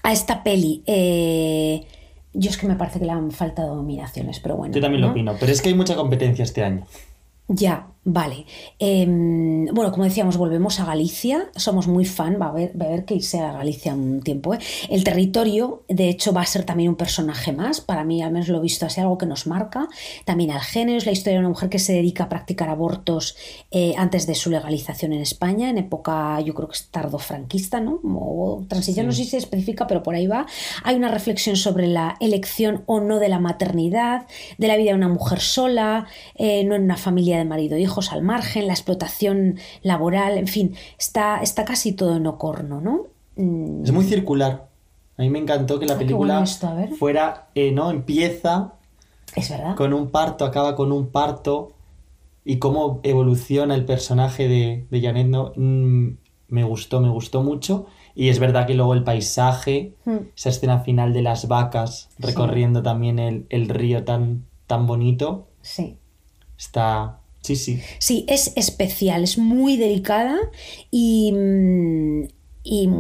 a esta peli. eh, Yo es que me parece que le han faltado nominaciones, pero bueno. Yo también lo ¿no? opino, pero es que hay mucha competencia este año. Ya, vale. Em, bueno, como decíamos, volvemos a Galicia. Somos muy fan, va a haber, va a haber que irse a Galicia un tiempo. ¿eh? El territorio, de hecho, va a ser también un personaje más. Para mí, al menos lo he visto así, algo que nos marca. También al género, es la historia de una mujer que se dedica a practicar abortos eh, antes de su legalización en España, en época, yo creo que es tardo-franquista, ¿no? O transición, no sé si se especifica, pero por ahí va. Hay una reflexión sobre la elección o no de la maternidad, de la vida de una mujer sola, eh, no en una familia de marido e al margen, la explotación laboral, en fin, está, está casi todo en Ocorno, ¿no? Mm, Es muy circular. A mí me encantó que la Ah, película bueno esto, fuera, eh, ¿no? Empieza Es verdad. con un parto, acaba con un parto y cómo evoluciona el personaje de, de Janet, ¿no? Mm, me gustó, me gustó mucho. Y es verdad que luego el paisaje, Mm. esa escena final de las vacas recorriendo también el, el río tan, tan bonito, Sí. está... Sí, sí. Sí, es especial, es muy delicada y, mm, y,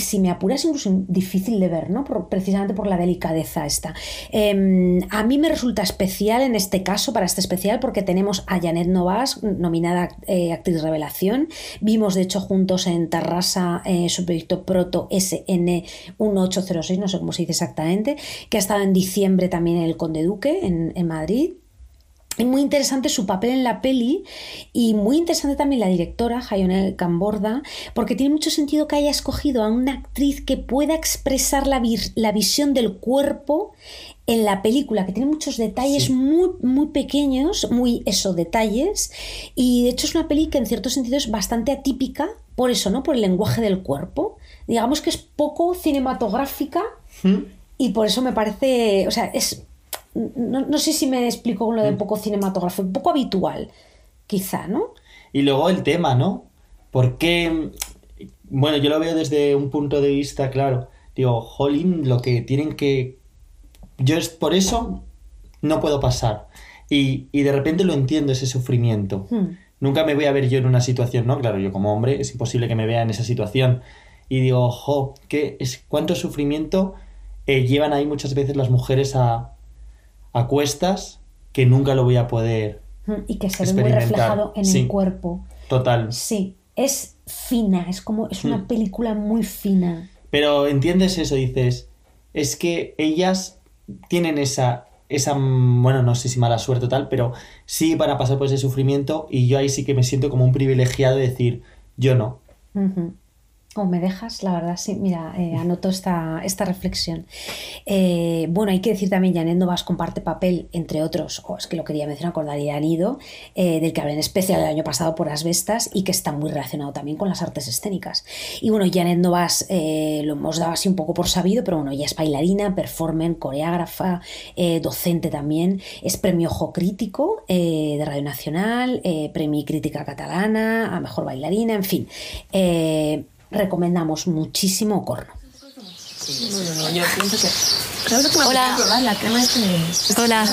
si me apuras incluso difícil de ver, ¿no? Precisamente por la delicadeza esta. Em, a mí me resulta especial en este caso, para este especial, porque tenemos a Janet Novas, nominada eh, actriz revelación. Vimos, de hecho, juntos en Tarrasa eh, su proyecto Proto SN1806, no sé cómo se dice exactamente, que ha estado en diciembre también en el Conde Duque, en Madrid. Es muy interesante su papel en la peli y muy interesante también la directora, Hayonel Camborda, porque tiene mucho sentido que haya escogido a una actriz que pueda expresar la, visión del cuerpo en la película, que tiene muchos detalles muy, muy pequeños, muy eso, detalles, y de hecho es una peli que en cierto sentido es bastante atípica por eso, ¿no? Por el lenguaje del cuerpo. Digamos que es poco cinematográfica y por eso me parece, o sea, es no, no sé si me explico con lo de poco cinematográfico, poco habitual, quizá, ¿no? Y luego el tema, ¿no? Porque, bueno, yo lo veo desde un punto de vista, claro. Digo, jolín, lo que tienen que... Yo es por eso no puedo pasar. Y, y de repente lo entiendo, ese sufrimiento. Hmm. Nunca me voy a ver yo en una situación, ¿no? Claro, yo como hombre es imposible que me vea en esa situación. Y digo, jo, ¿qué es, ¿cuánto sufrimiento eh, llevan ahí muchas veces las mujeres a, a cuestas que nunca lo voy a poder Mm, Y que se ve muy reflejado en Sí. el cuerpo. Total. Sí, es fina, es como, es una Hmm. película muy fina. Pero entiendes eso, dices, es que ellas tienen esa, esa, mm, bueno, no sé si mala suerte o tal, pero sí van a pasar por ese sufrimiento y yo ahí sí que me siento como un privilegiado de decir, yo no. O me dejas, la verdad, sí. Mira, eh, anoto esta, esta reflexión. Eh, bueno, hay que decir también, Janet Novas comparte papel, entre otros, o es que lo quería mencionar con Daría Nido, eh, del que hablé en especial el año pasado por Asbestas y que está muy relacionado también con las artes escénicas. Y bueno, Janet Novas lo hemos dado así un poco por sabido, pero bueno, ella es bailarina, performer, coreógrafa, docente también, es premio Ojo Crítico de Radio Nacional, premio Crítica Catalana, a Mejor Bailarina, en fin. Recomendamos muchísimo Corno. No, no, no, yo pienso que. Creo que Hola. probar la crema este de. Hola.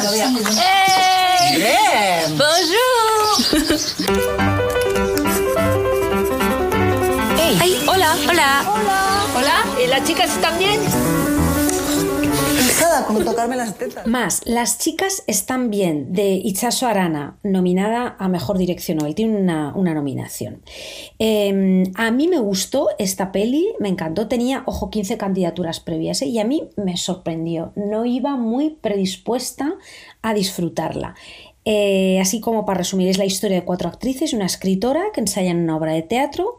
Bonjour. Ay, hola. Hola. Hola. ¿Y las chicas están bien? Tocarme las tetas. Más, Las chicas están bien, de Itzaso Arana, nominada a Mejor Dirección Hoy. Tiene una, una nominación. Eh, a mí me gustó esta peli, me encantó. Tenía, ojo, 15 candidaturas previas ¿eh? y a mí me sorprendió. No iba muy predispuesta a disfrutarla. Eh, así como para resumir, es la historia de cuatro actrices y una escritora que ensayan una obra de teatro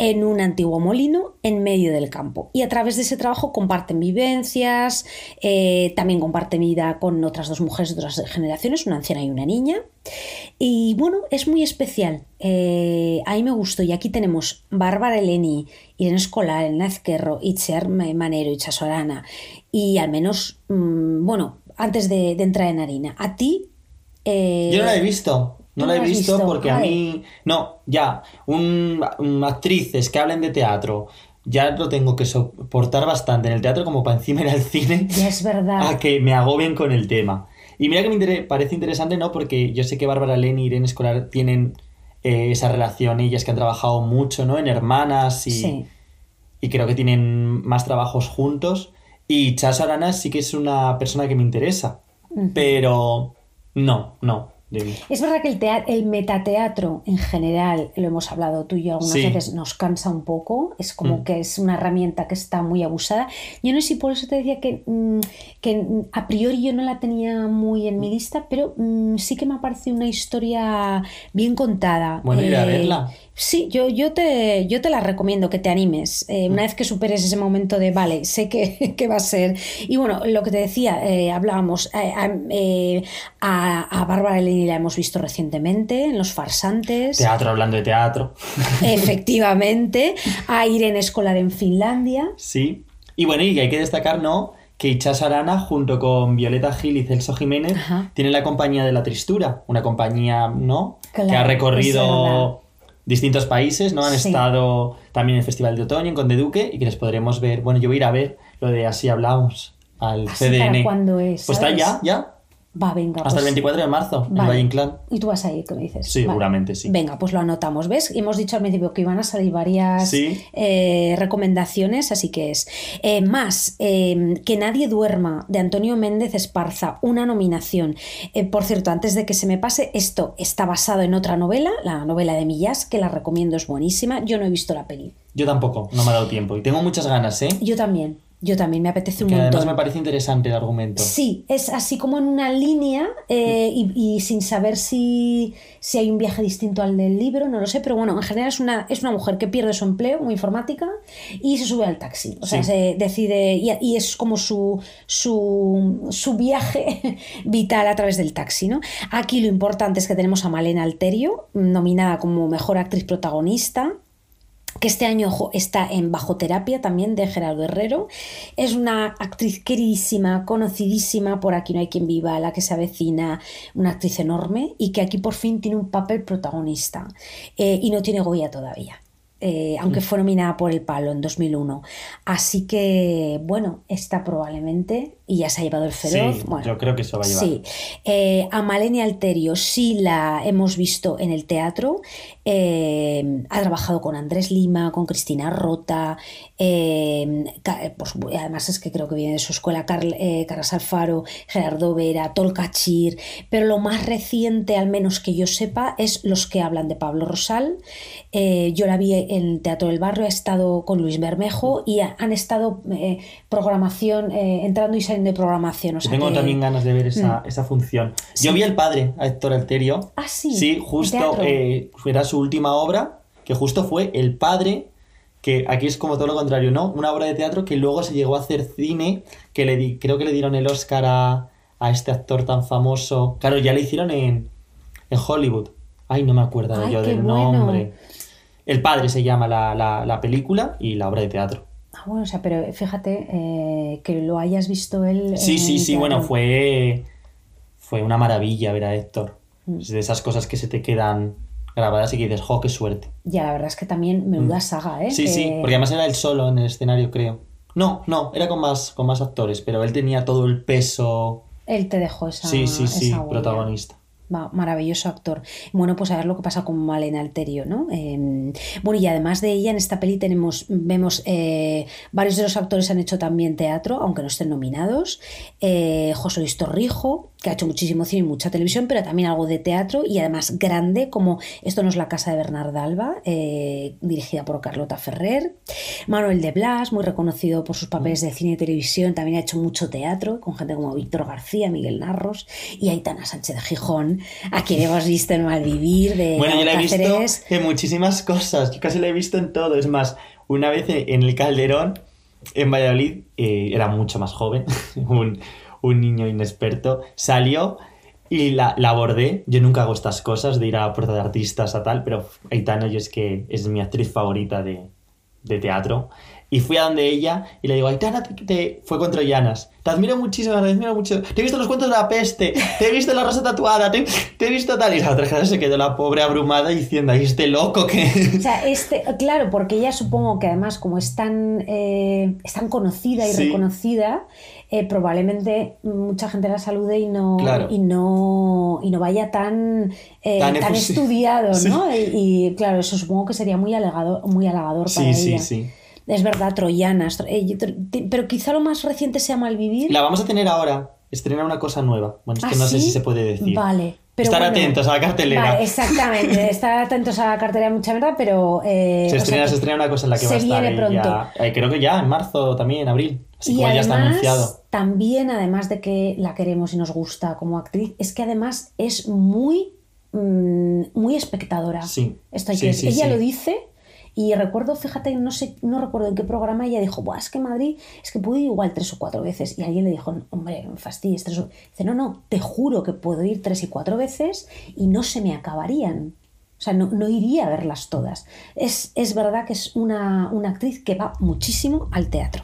en un antiguo molino en medio del campo. Y a través de ese trabajo comparten vivencias, eh, también comparten vida con otras dos mujeres de otras generaciones, una anciana y una niña. Y bueno, es muy especial. Eh, a mí me gustó. Y aquí tenemos Bárbara Eleni, Irene Escolar, Elena Ezquerro, Itziar Manero, Itxaso Arana. Y al menos, mm, bueno, antes de, de entrar en harina, a ti... eh, Yo no la he visto. No ¿tú la he visto, visto? porque a mí. No, ya. Un, un- actrices que hablen de teatro. Ya lo tengo que soportar bastante en el teatro como para encima ir al cine. Ya es verdad. a que me agobien con el tema. Y mira que me inter- parece interesante, ¿no? Porque yo sé que Bárbara Leni y Irene Escolar tienen eh, esa relación, ellas que han trabajado mucho, ¿no? En hermanas y, Sí. y creo que tienen más trabajos juntos. Y Chaso Arana sí que es una persona que me interesa, pero no, no. Es verdad que el, tea- el metateatro en general, lo hemos hablado tú y yo algunas Sí. veces, nos cansa un poco. Es como Mm. que es una herramienta que está muy abusada. Yo no sé si por eso te decía que, mm, que mm, a priori yo no la tenía muy en mi lista, pero mm, sí que me ha parecido una historia bien contada. Bueno, ir a Eh, verla. Sí, yo, yo, te, yo te la recomiendo, que te animes. Eh, Mm. una vez que superes ese momento de, vale, sé que, que va a ser. Y bueno, lo que te decía, eh, hablábamos, eh, a, a, Bárbara Eleni la hemos visto recientemente en Los Farsantes. Teatro, hablando de teatro. Efectivamente. A Irene Escolar en Finlandia. Sí. Y bueno, y hay que destacar, ¿no? Que Ichas Arana, junto con Violeta Gil y Celso Jiménez, tienen la compañía de la Tristura, una compañía, ¿no? que Claro, ha es verdad. recorrido distintos países, ¿no? Han Sí. estado también en el Festival de Otoño, en Conde Duque, y que les podremos ver. Bueno, yo voy a ir a ver lo de Así Hablamos, al Así CDN. para cuándo es, Pues está ya, ya. Va, venga. Hasta pues- el 24 de marzo, en Vale. Valle Inclán. Y tú vas a ir, ¿qué me dices? Sí, Vale. seguramente sí. Venga, pues lo anotamos. ¿Ves? Hemos dicho al principio que iban a salir varias Sí. eh, recomendaciones, así que es. Eh, más, eh, Que Nadie Duerma, de Antonio Méndez Esparza, una nominación. Por cierto, antes de que se me pase, esto está basado en otra novela, la novela de Millás, que la recomiendo, es buenísima. Yo no he visto la peli. Yo tampoco, no me ha dado tiempo. Y tengo muchas ganas, ¿eh? Yo también, yo también, me apetece un Que además montón. me parece interesante el argumento. Sí, es así como en una línea eh, y, y sin saber si, si hay un viaje distinto al del libro, no lo sé, pero bueno, en general es una, es una mujer que pierde su empleo como informática y se sube al taxi. O sea, Sí. se decide y, y es como su, su, su viaje vital a través del taxi. ¿no? Aquí lo importante es que tenemos a Malena Alterio, nominada como mejor actriz protagonista que este año está en Bajo Terapia también de Gerardo Herrero. Es una actriz queridísima, conocidísima por Aquí no hay quien viva, la que se avecina, una actriz enorme y que aquí por fin tiene un papel protagonista Eh, y no tiene Goya todavía. Eh, aunque fue nominada por El Palo en 2001. Así que, bueno, está probablemente, y ya se ha llevado el feroz. Sí, bueno, yo creo que eso va a llevar. Sí. Eh, a Malenia Alterio sí la hemos visto en el teatro. Eh, ha trabajado con Andrés Lima, con Cristina Rota. Eh, por su- además es que creo que viene de su escuela Carl, eh, Carras Alfaro, Gerardo Vera, Tolcachir. Pero lo más reciente, al menos que yo sepa, es Los que hablan de Pablo Rosal. Eh, yo la vi en Teatro del Barrio, ha estado con Luis Bermejo y ha- han estado eh, programación, eh, entrando y saliendo de programación. O sea tengo que- también ganas de ver esa, Mm. esa función. Sí. Yo vi al padre, a Héctor Alterio. Ah, sí. Sí, justo eh, era su última obra, que justo fue El padre, que aquí es como todo lo contrario, ¿no? Una obra de teatro que luego se llegó a hacer cine, que le di, creo que le dieron el Oscar a, a este actor tan famoso. Claro, ya le hicieron en, en Hollywood. Ay, no me acuerdo Ay, yo del bueno. nombre. El padre se llama la, la- la película y la obra de teatro. Ah, bueno, o sea, pero fíjate eh, que lo hayas visto él. Sí, sí, sí, bueno, fue, fue una maravilla ver a Héctor. Mm. Es de esas cosas que se te quedan grabadas y que dices, jo, qué suerte. Ya, la verdad es que también menuda Mm. saga, ¿eh? Sí, Que- sí, porque además era él solo en el escenario, creo. No, no, era con más, con más actores, pero él tenía todo el peso. Él te dejó esa. sí, sí, sí, huella. protagonista. Va, maravilloso actor. Bueno, pues a ver lo que pasa con Malena Alterio, ¿no? Eh, bueno, y además de ella, en esta peli tenemos, vemos, eh, varios de los actores han hecho también teatro, aunque no estén nominados. Eh, José Luis Torrijo, que ha hecho muchísimo cine y mucha televisión, pero también algo de teatro y además grande, como Esto no es la casa de Bernarda Alba, eh, dirigida por Carlota Ferrer. Manuel de Blas, muy reconocido por sus papeles de cine y televisión, también ha hecho mucho teatro, con gente como Víctor García, Miguel Narros y Aitana Sánchez de Gijón, a quien hemos visto en Malvivir, de Bueno, yo la he visto en muchísimas cosas. Yo casi la he visto en todo. Es más, una vez en el Calderón, en Valladolid, eh, era mucho más joven, un, un niño inexperto, salió y la, la abordé. Yo nunca hago estas cosas de ir a puerta de artistas a tal, pero Aitana yo es que es mi actriz favorita de, de teatro. Y fui a donde ella y le digo, Aitana, te, te- fue con Troyanas. Te admiro muchísimo, te admiro mucho. Te he visto los cuentos de la peste, te he visto la rosa tatuada, te, te he visto tal. Y la otra cara se quedó la pobre abrumada diciendo, ay, este loco que... O sea, este, claro, porque ella supongo que además, como es tan, eh, es tan conocida y Sí. reconocida, eh, probablemente mucha gente la salude y no, Claro. y no, y no vaya tan, eh, Tan estudiado, Sí. ¿no? Y, y, claro, eso supongo que sería muy halagador, muy halagador para Sí, ella. sí. Es verdad, troyanas. eh, Pero quizá lo más reciente sea Malvivir. La vamos a tener ahora. Estrena una cosa nueva. Bueno, es que ¿Ah, no sé si se puede decir. Vale. Pero Estar bueno. atentos a la cartelera. Vale, exactamente. Estar atentos a la cartera mucha verdad, pero. eh, Se sea estrena, que se estrena una cosa en la que va a se estar viene pronto. ella. eh, creo que ya, en marzo también, en abril. Así y ya está además, anunciado. también, además de que la queremos y nos gusta como actriz, es que además es muy, mm, muy espectadora. Sí. Esto hay Sí, que sí, Ella lo dice y recuerdo, fíjate, no sé, no recuerdo en qué programa ella dijo, Buah, es que Madrid, es que puedo ir igual tres o cuatro veces. Y alguien le dijo, hombre, me fastidies, tres o... Dice, no, no, te juro que puedo ir tres y cuatro veces y no se me acabarían. O sea, no, no iría a verlas todas. Es, es verdad que es una, una actriz que va muchísimo al teatro.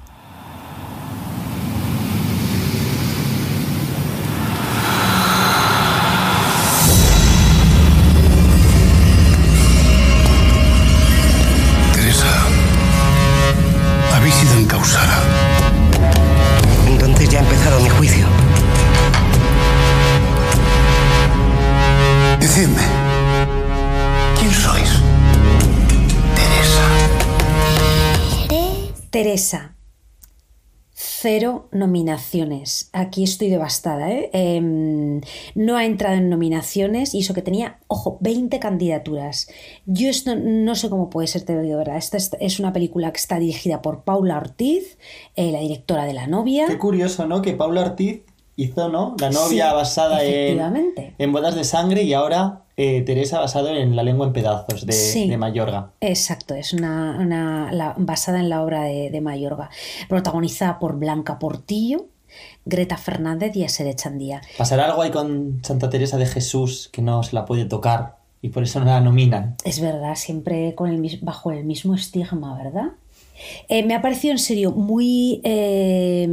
Cero nominaciones. Aquí estoy devastada. ¿eh? Em, no ha entrado en nominaciones y eso que tenía, ojo, 20 candidaturas. Yo esto no sé cómo puede ser, te lo digo, de ¿verdad? Esta es, una película que está dirigida por Paula Ortiz, eh, la directora de La novia. Qué curioso, ¿no? Que Paula Ortiz hizo, ¿no? La novia Sí, basada en, en bodas de sangre y ahora eh, Teresa basado en La lengua en pedazos de, Sí. de Mayorga. Exacto, es una, una- la- basada en la obra de, de Mayorga, protagonizada por Blanca Portillo, Greta Fernández y Asere Chandía. ¿Pasará algo ahí con Santa Teresa de Jesús que no se la puede tocar y por eso no la nominan? Es verdad, siempre con el, bajo el mismo estigma, ¿verdad? Eh, me ha parecido en serio muy... eh,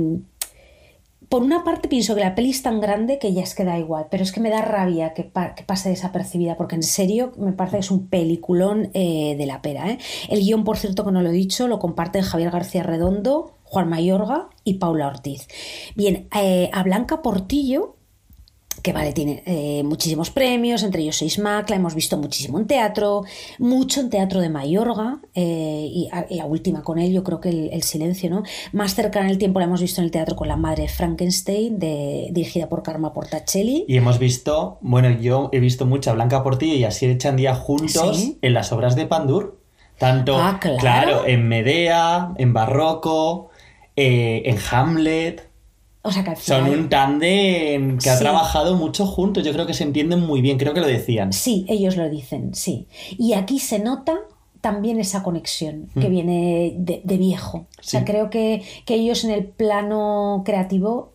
por una parte pienso que la peli es tan grande que ya es que da igual, pero es que me da rabia que, pa- que pase desapercibida, porque en serio me parece que es un peliculón eh, de la pera. ¿eh? El guion, por cierto, que no lo he dicho, lo comparten Javier García Redondo, Juan Mayorga y Paula Ortiz. Bien, eh, a Blanca Portillo que vale, tiene eh, muchísimos premios, entre ellos seis MAC, la hemos visto muchísimo en teatro, mucho en teatro de Mayorga, eh, y a- la última con él, yo creo que el, el silencio, ¿no? Más cercana en el tiempo la hemos visto en el teatro con La Madre Frankenstein, de, dirigida por Karma Portacelli. Y hemos visto, bueno, yo he visto mucho a Blanca Portillo y a Asier Chandía juntos Sí. en las obras de Pandur. Tanto, Ah, claro. en Medea, en Barroco, eh, en Hamlet. O sea que al Son un tándem que ha trabajado mucho juntos. Yo creo que se entienden muy bien, creo que lo decían. Sí, ellos lo dicen, sí. Y aquí se nota también esa conexión que Mm. viene de, de viejo. O sea, Sí. creo que, que ellos en el plano creativo,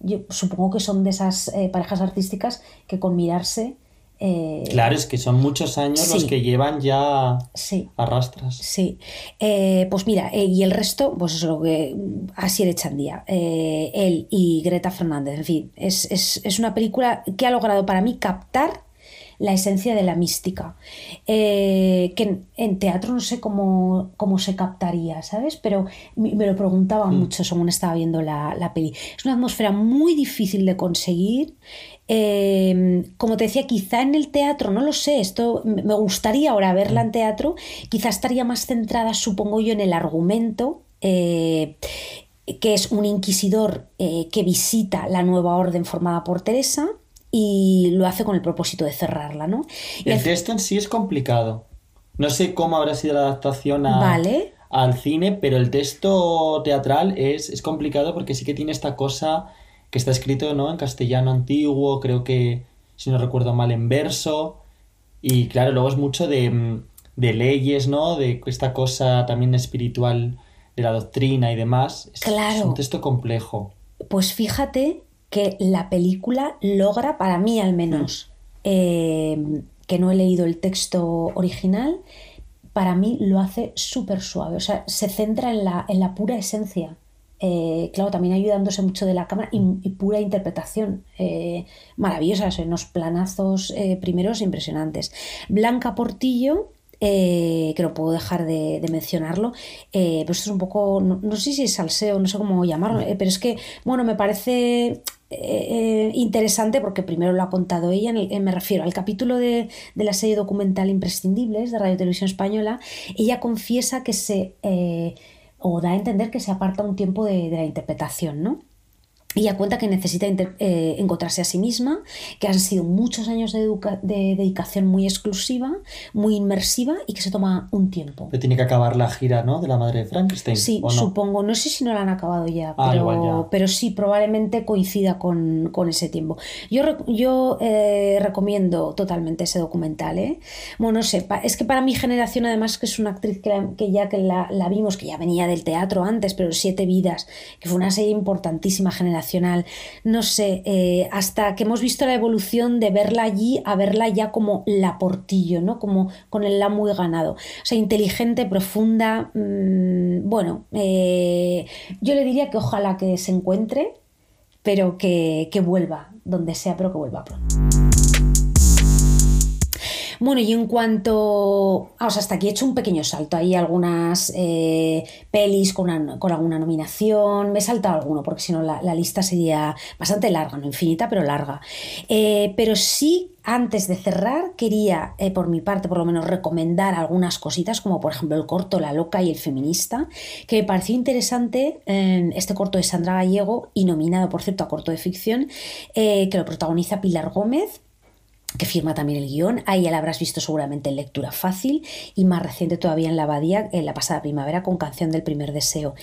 yo supongo que son de esas eh, parejas artísticas que con mirarse... eh, Claro, es que son muchos años los que llevan ya Sí. arrastras. Sí, Eh, pues mira, eh, y el resto, pues es lo que así le echan día. Eh, él y Greta Fernández, en fin, es, es- es una película que ha logrado para mí captar la esencia de la mística, que en, en teatro no sé cómo, cómo se captaría, ¿sabes? Pero me, lo preguntaba mucho según estaba viendo la, la peli. Es una atmósfera muy difícil de conseguir. Eh, como te decía, quizá en el teatro, no lo sé, esto me gustaría ahora verla en teatro, quizá estaría más centrada, supongo yo, en el argumento. eh, que es un inquisidor eh, que visita la nueva orden formada por Teresa y lo hace con el propósito de cerrarla, ¿no? Y El texto en sí es complicado. No sé cómo habrá sido la adaptación a- Vale. al cine, pero el texto teatral es, es complicado porque sí que tiene esta cosa que está escrito ¿no? en castellano antiguo, creo que, si no recuerdo mal, en verso. Y claro, luego es mucho de, mm, de leyes, ¿no? De esta cosa también espiritual de la doctrina y demás. Es, Claro. es un texto complejo. Pues fíjate que la película logra, para mí al menos, eh, que no he leído el texto original, para mí lo hace súper suave. O sea, se centra en la, en la pura esencia. Eh, claro, también ayudándose mucho de la cámara y, pura interpretación eh, maravillosa, unos planazos eh, primeros impresionantes. Blanca Portillo, eh, que no puedo dejar de, mencionarlo, eh, pues esto es un poco, no, sé si es salseo, no sé cómo llamarlo, pero es que, bueno, me parece interesante porque primero lo ha contado ella, en me refiero al capítulo de, de la serie documental Imprescindibles de Radio Televisión Española, ella confiesa que se... o da a entender que se aparta un tiempo de, de la interpretación, ¿no? Ella cuenta que necesita eh, encontrarse a sí misma, que han sido muchos años de, de, dedicación muy exclusiva, muy inmersiva y que se toma un tiempo. Pero tiene que acabar la gira, ¿no? De la madre de Frankenstein. Sí, no? supongo. No sé si no la han acabado ya, ah, pero, pero, sí, probablemente coincida con, con ese tiempo. Yo, yo eh, recomiendo totalmente ese documental. ¿eh? Bueno, no sé, es que para mi generación, además, que es una actriz que, que ya que la, la, vimos, que ya venía del teatro antes, pero Siete Vidas, que fue una serie importantísima generación no sé, eh, hasta que hemos visto la evolución de verla allí a verla ya como la portillo, ¿no? Como con el la muy ganado. O sea, inteligente, profunda. Mmm, bueno, eh, yo le diría que ojalá que se encuentre, pero que, que vuelva, donde sea, pero que vuelva pronto. Bueno, y en cuanto. Sea, hasta aquí he hecho un pequeño salto. Hay algunas eh, pelis con, alguna nominación. Me he saltado alguno, porque si no la, lista sería bastante larga, no infinita, pero larga. Eh, pero sí antes de cerrar, quería, eh, por mi parte, por lo menos, recomendar algunas cositas, como por ejemplo el corto La Loca y el Feminista, que me pareció interesante, este corto de Sandra Gallego, y nominado, por cierto, a corto de ficción, que lo protagoniza Pilar Gómez que firma también el guion. Ahí ya la habrás visto seguramente en lectura fácil y más reciente todavía en la Abadía, en la pasada primavera, con Canción del Primer Deseo.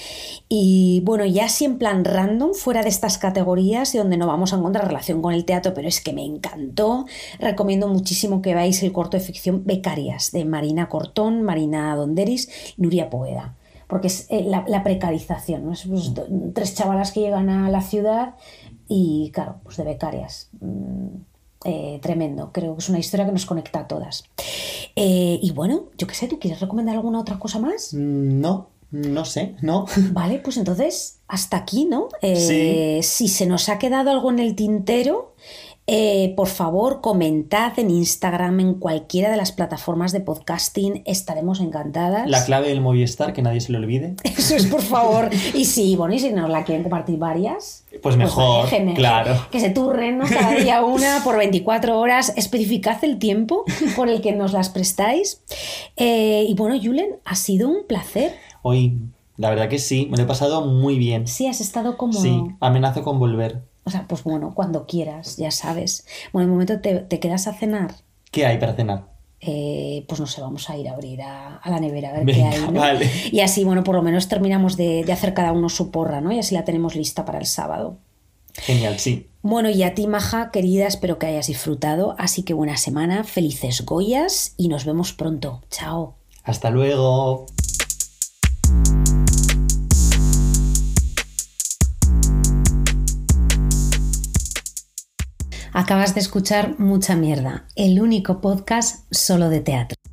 Y bueno, ya así en plan random, fuera de estas categorías y donde no vamos a encontrar relación con el teatro, pero es que me encantó, recomiendo muchísimo que veáis el corto de ficción Becarias, de Marina Cortón, Marina Donderis y Nuria Poeda. Porque es eh, la, precarización, ¿no? Es, pues, tres chavalas que llegan a la ciudad y, claro, pues de becarias. Mm, eh, tremendo. Creo que es una historia que nos conecta a todas. Eh, y bueno, yo qué sé, ¿tú quieres recomendar alguna otra cosa más? No, no sé, no. Vale, pues entonces, hasta aquí, ¿no? Eh, sí. Si se nos ha quedado algo en el tintero, eh, por favor, comentad en Instagram, en cualquiera de las plataformas de podcasting, estaremos encantadas. La clave del Movistar, que nadie se lo olvide. Eso es, por favor. y sí, bueno, y si nos la quieren compartir varias. Pues mejor, pues vale, claro. Que se turren, ¿no? Cada día una por 24 horas. Especificad el tiempo por el que nos las prestáis. Eh, y bueno, Julen, ha sido un placer. Hoy, la verdad que sí, me lo he pasado muy bien. Sí, has estado como... Sí, amenazo con volver. O sea, pues bueno, cuando quieras, ya sabes. Bueno, en el momento te, te quedas a cenar. ¿Qué hay para cenar? Eh, pues no sé, vamos a ir a abrir a, a la nevera a ver Venga, qué hay. ¿no? Vale. Y así, bueno, por lo menos terminamos de, de, hacer cada uno su porra, ¿no? Y así la tenemos lista para el sábado. Genial, sí. Bueno, y a ti, Maja, querida, espero que hayas disfrutado. Así que buena semana, felices Goyas y nos vemos pronto. Chao. Hasta luego. Acabas de escuchar Mucha Mierda, el único podcast solo de teatro.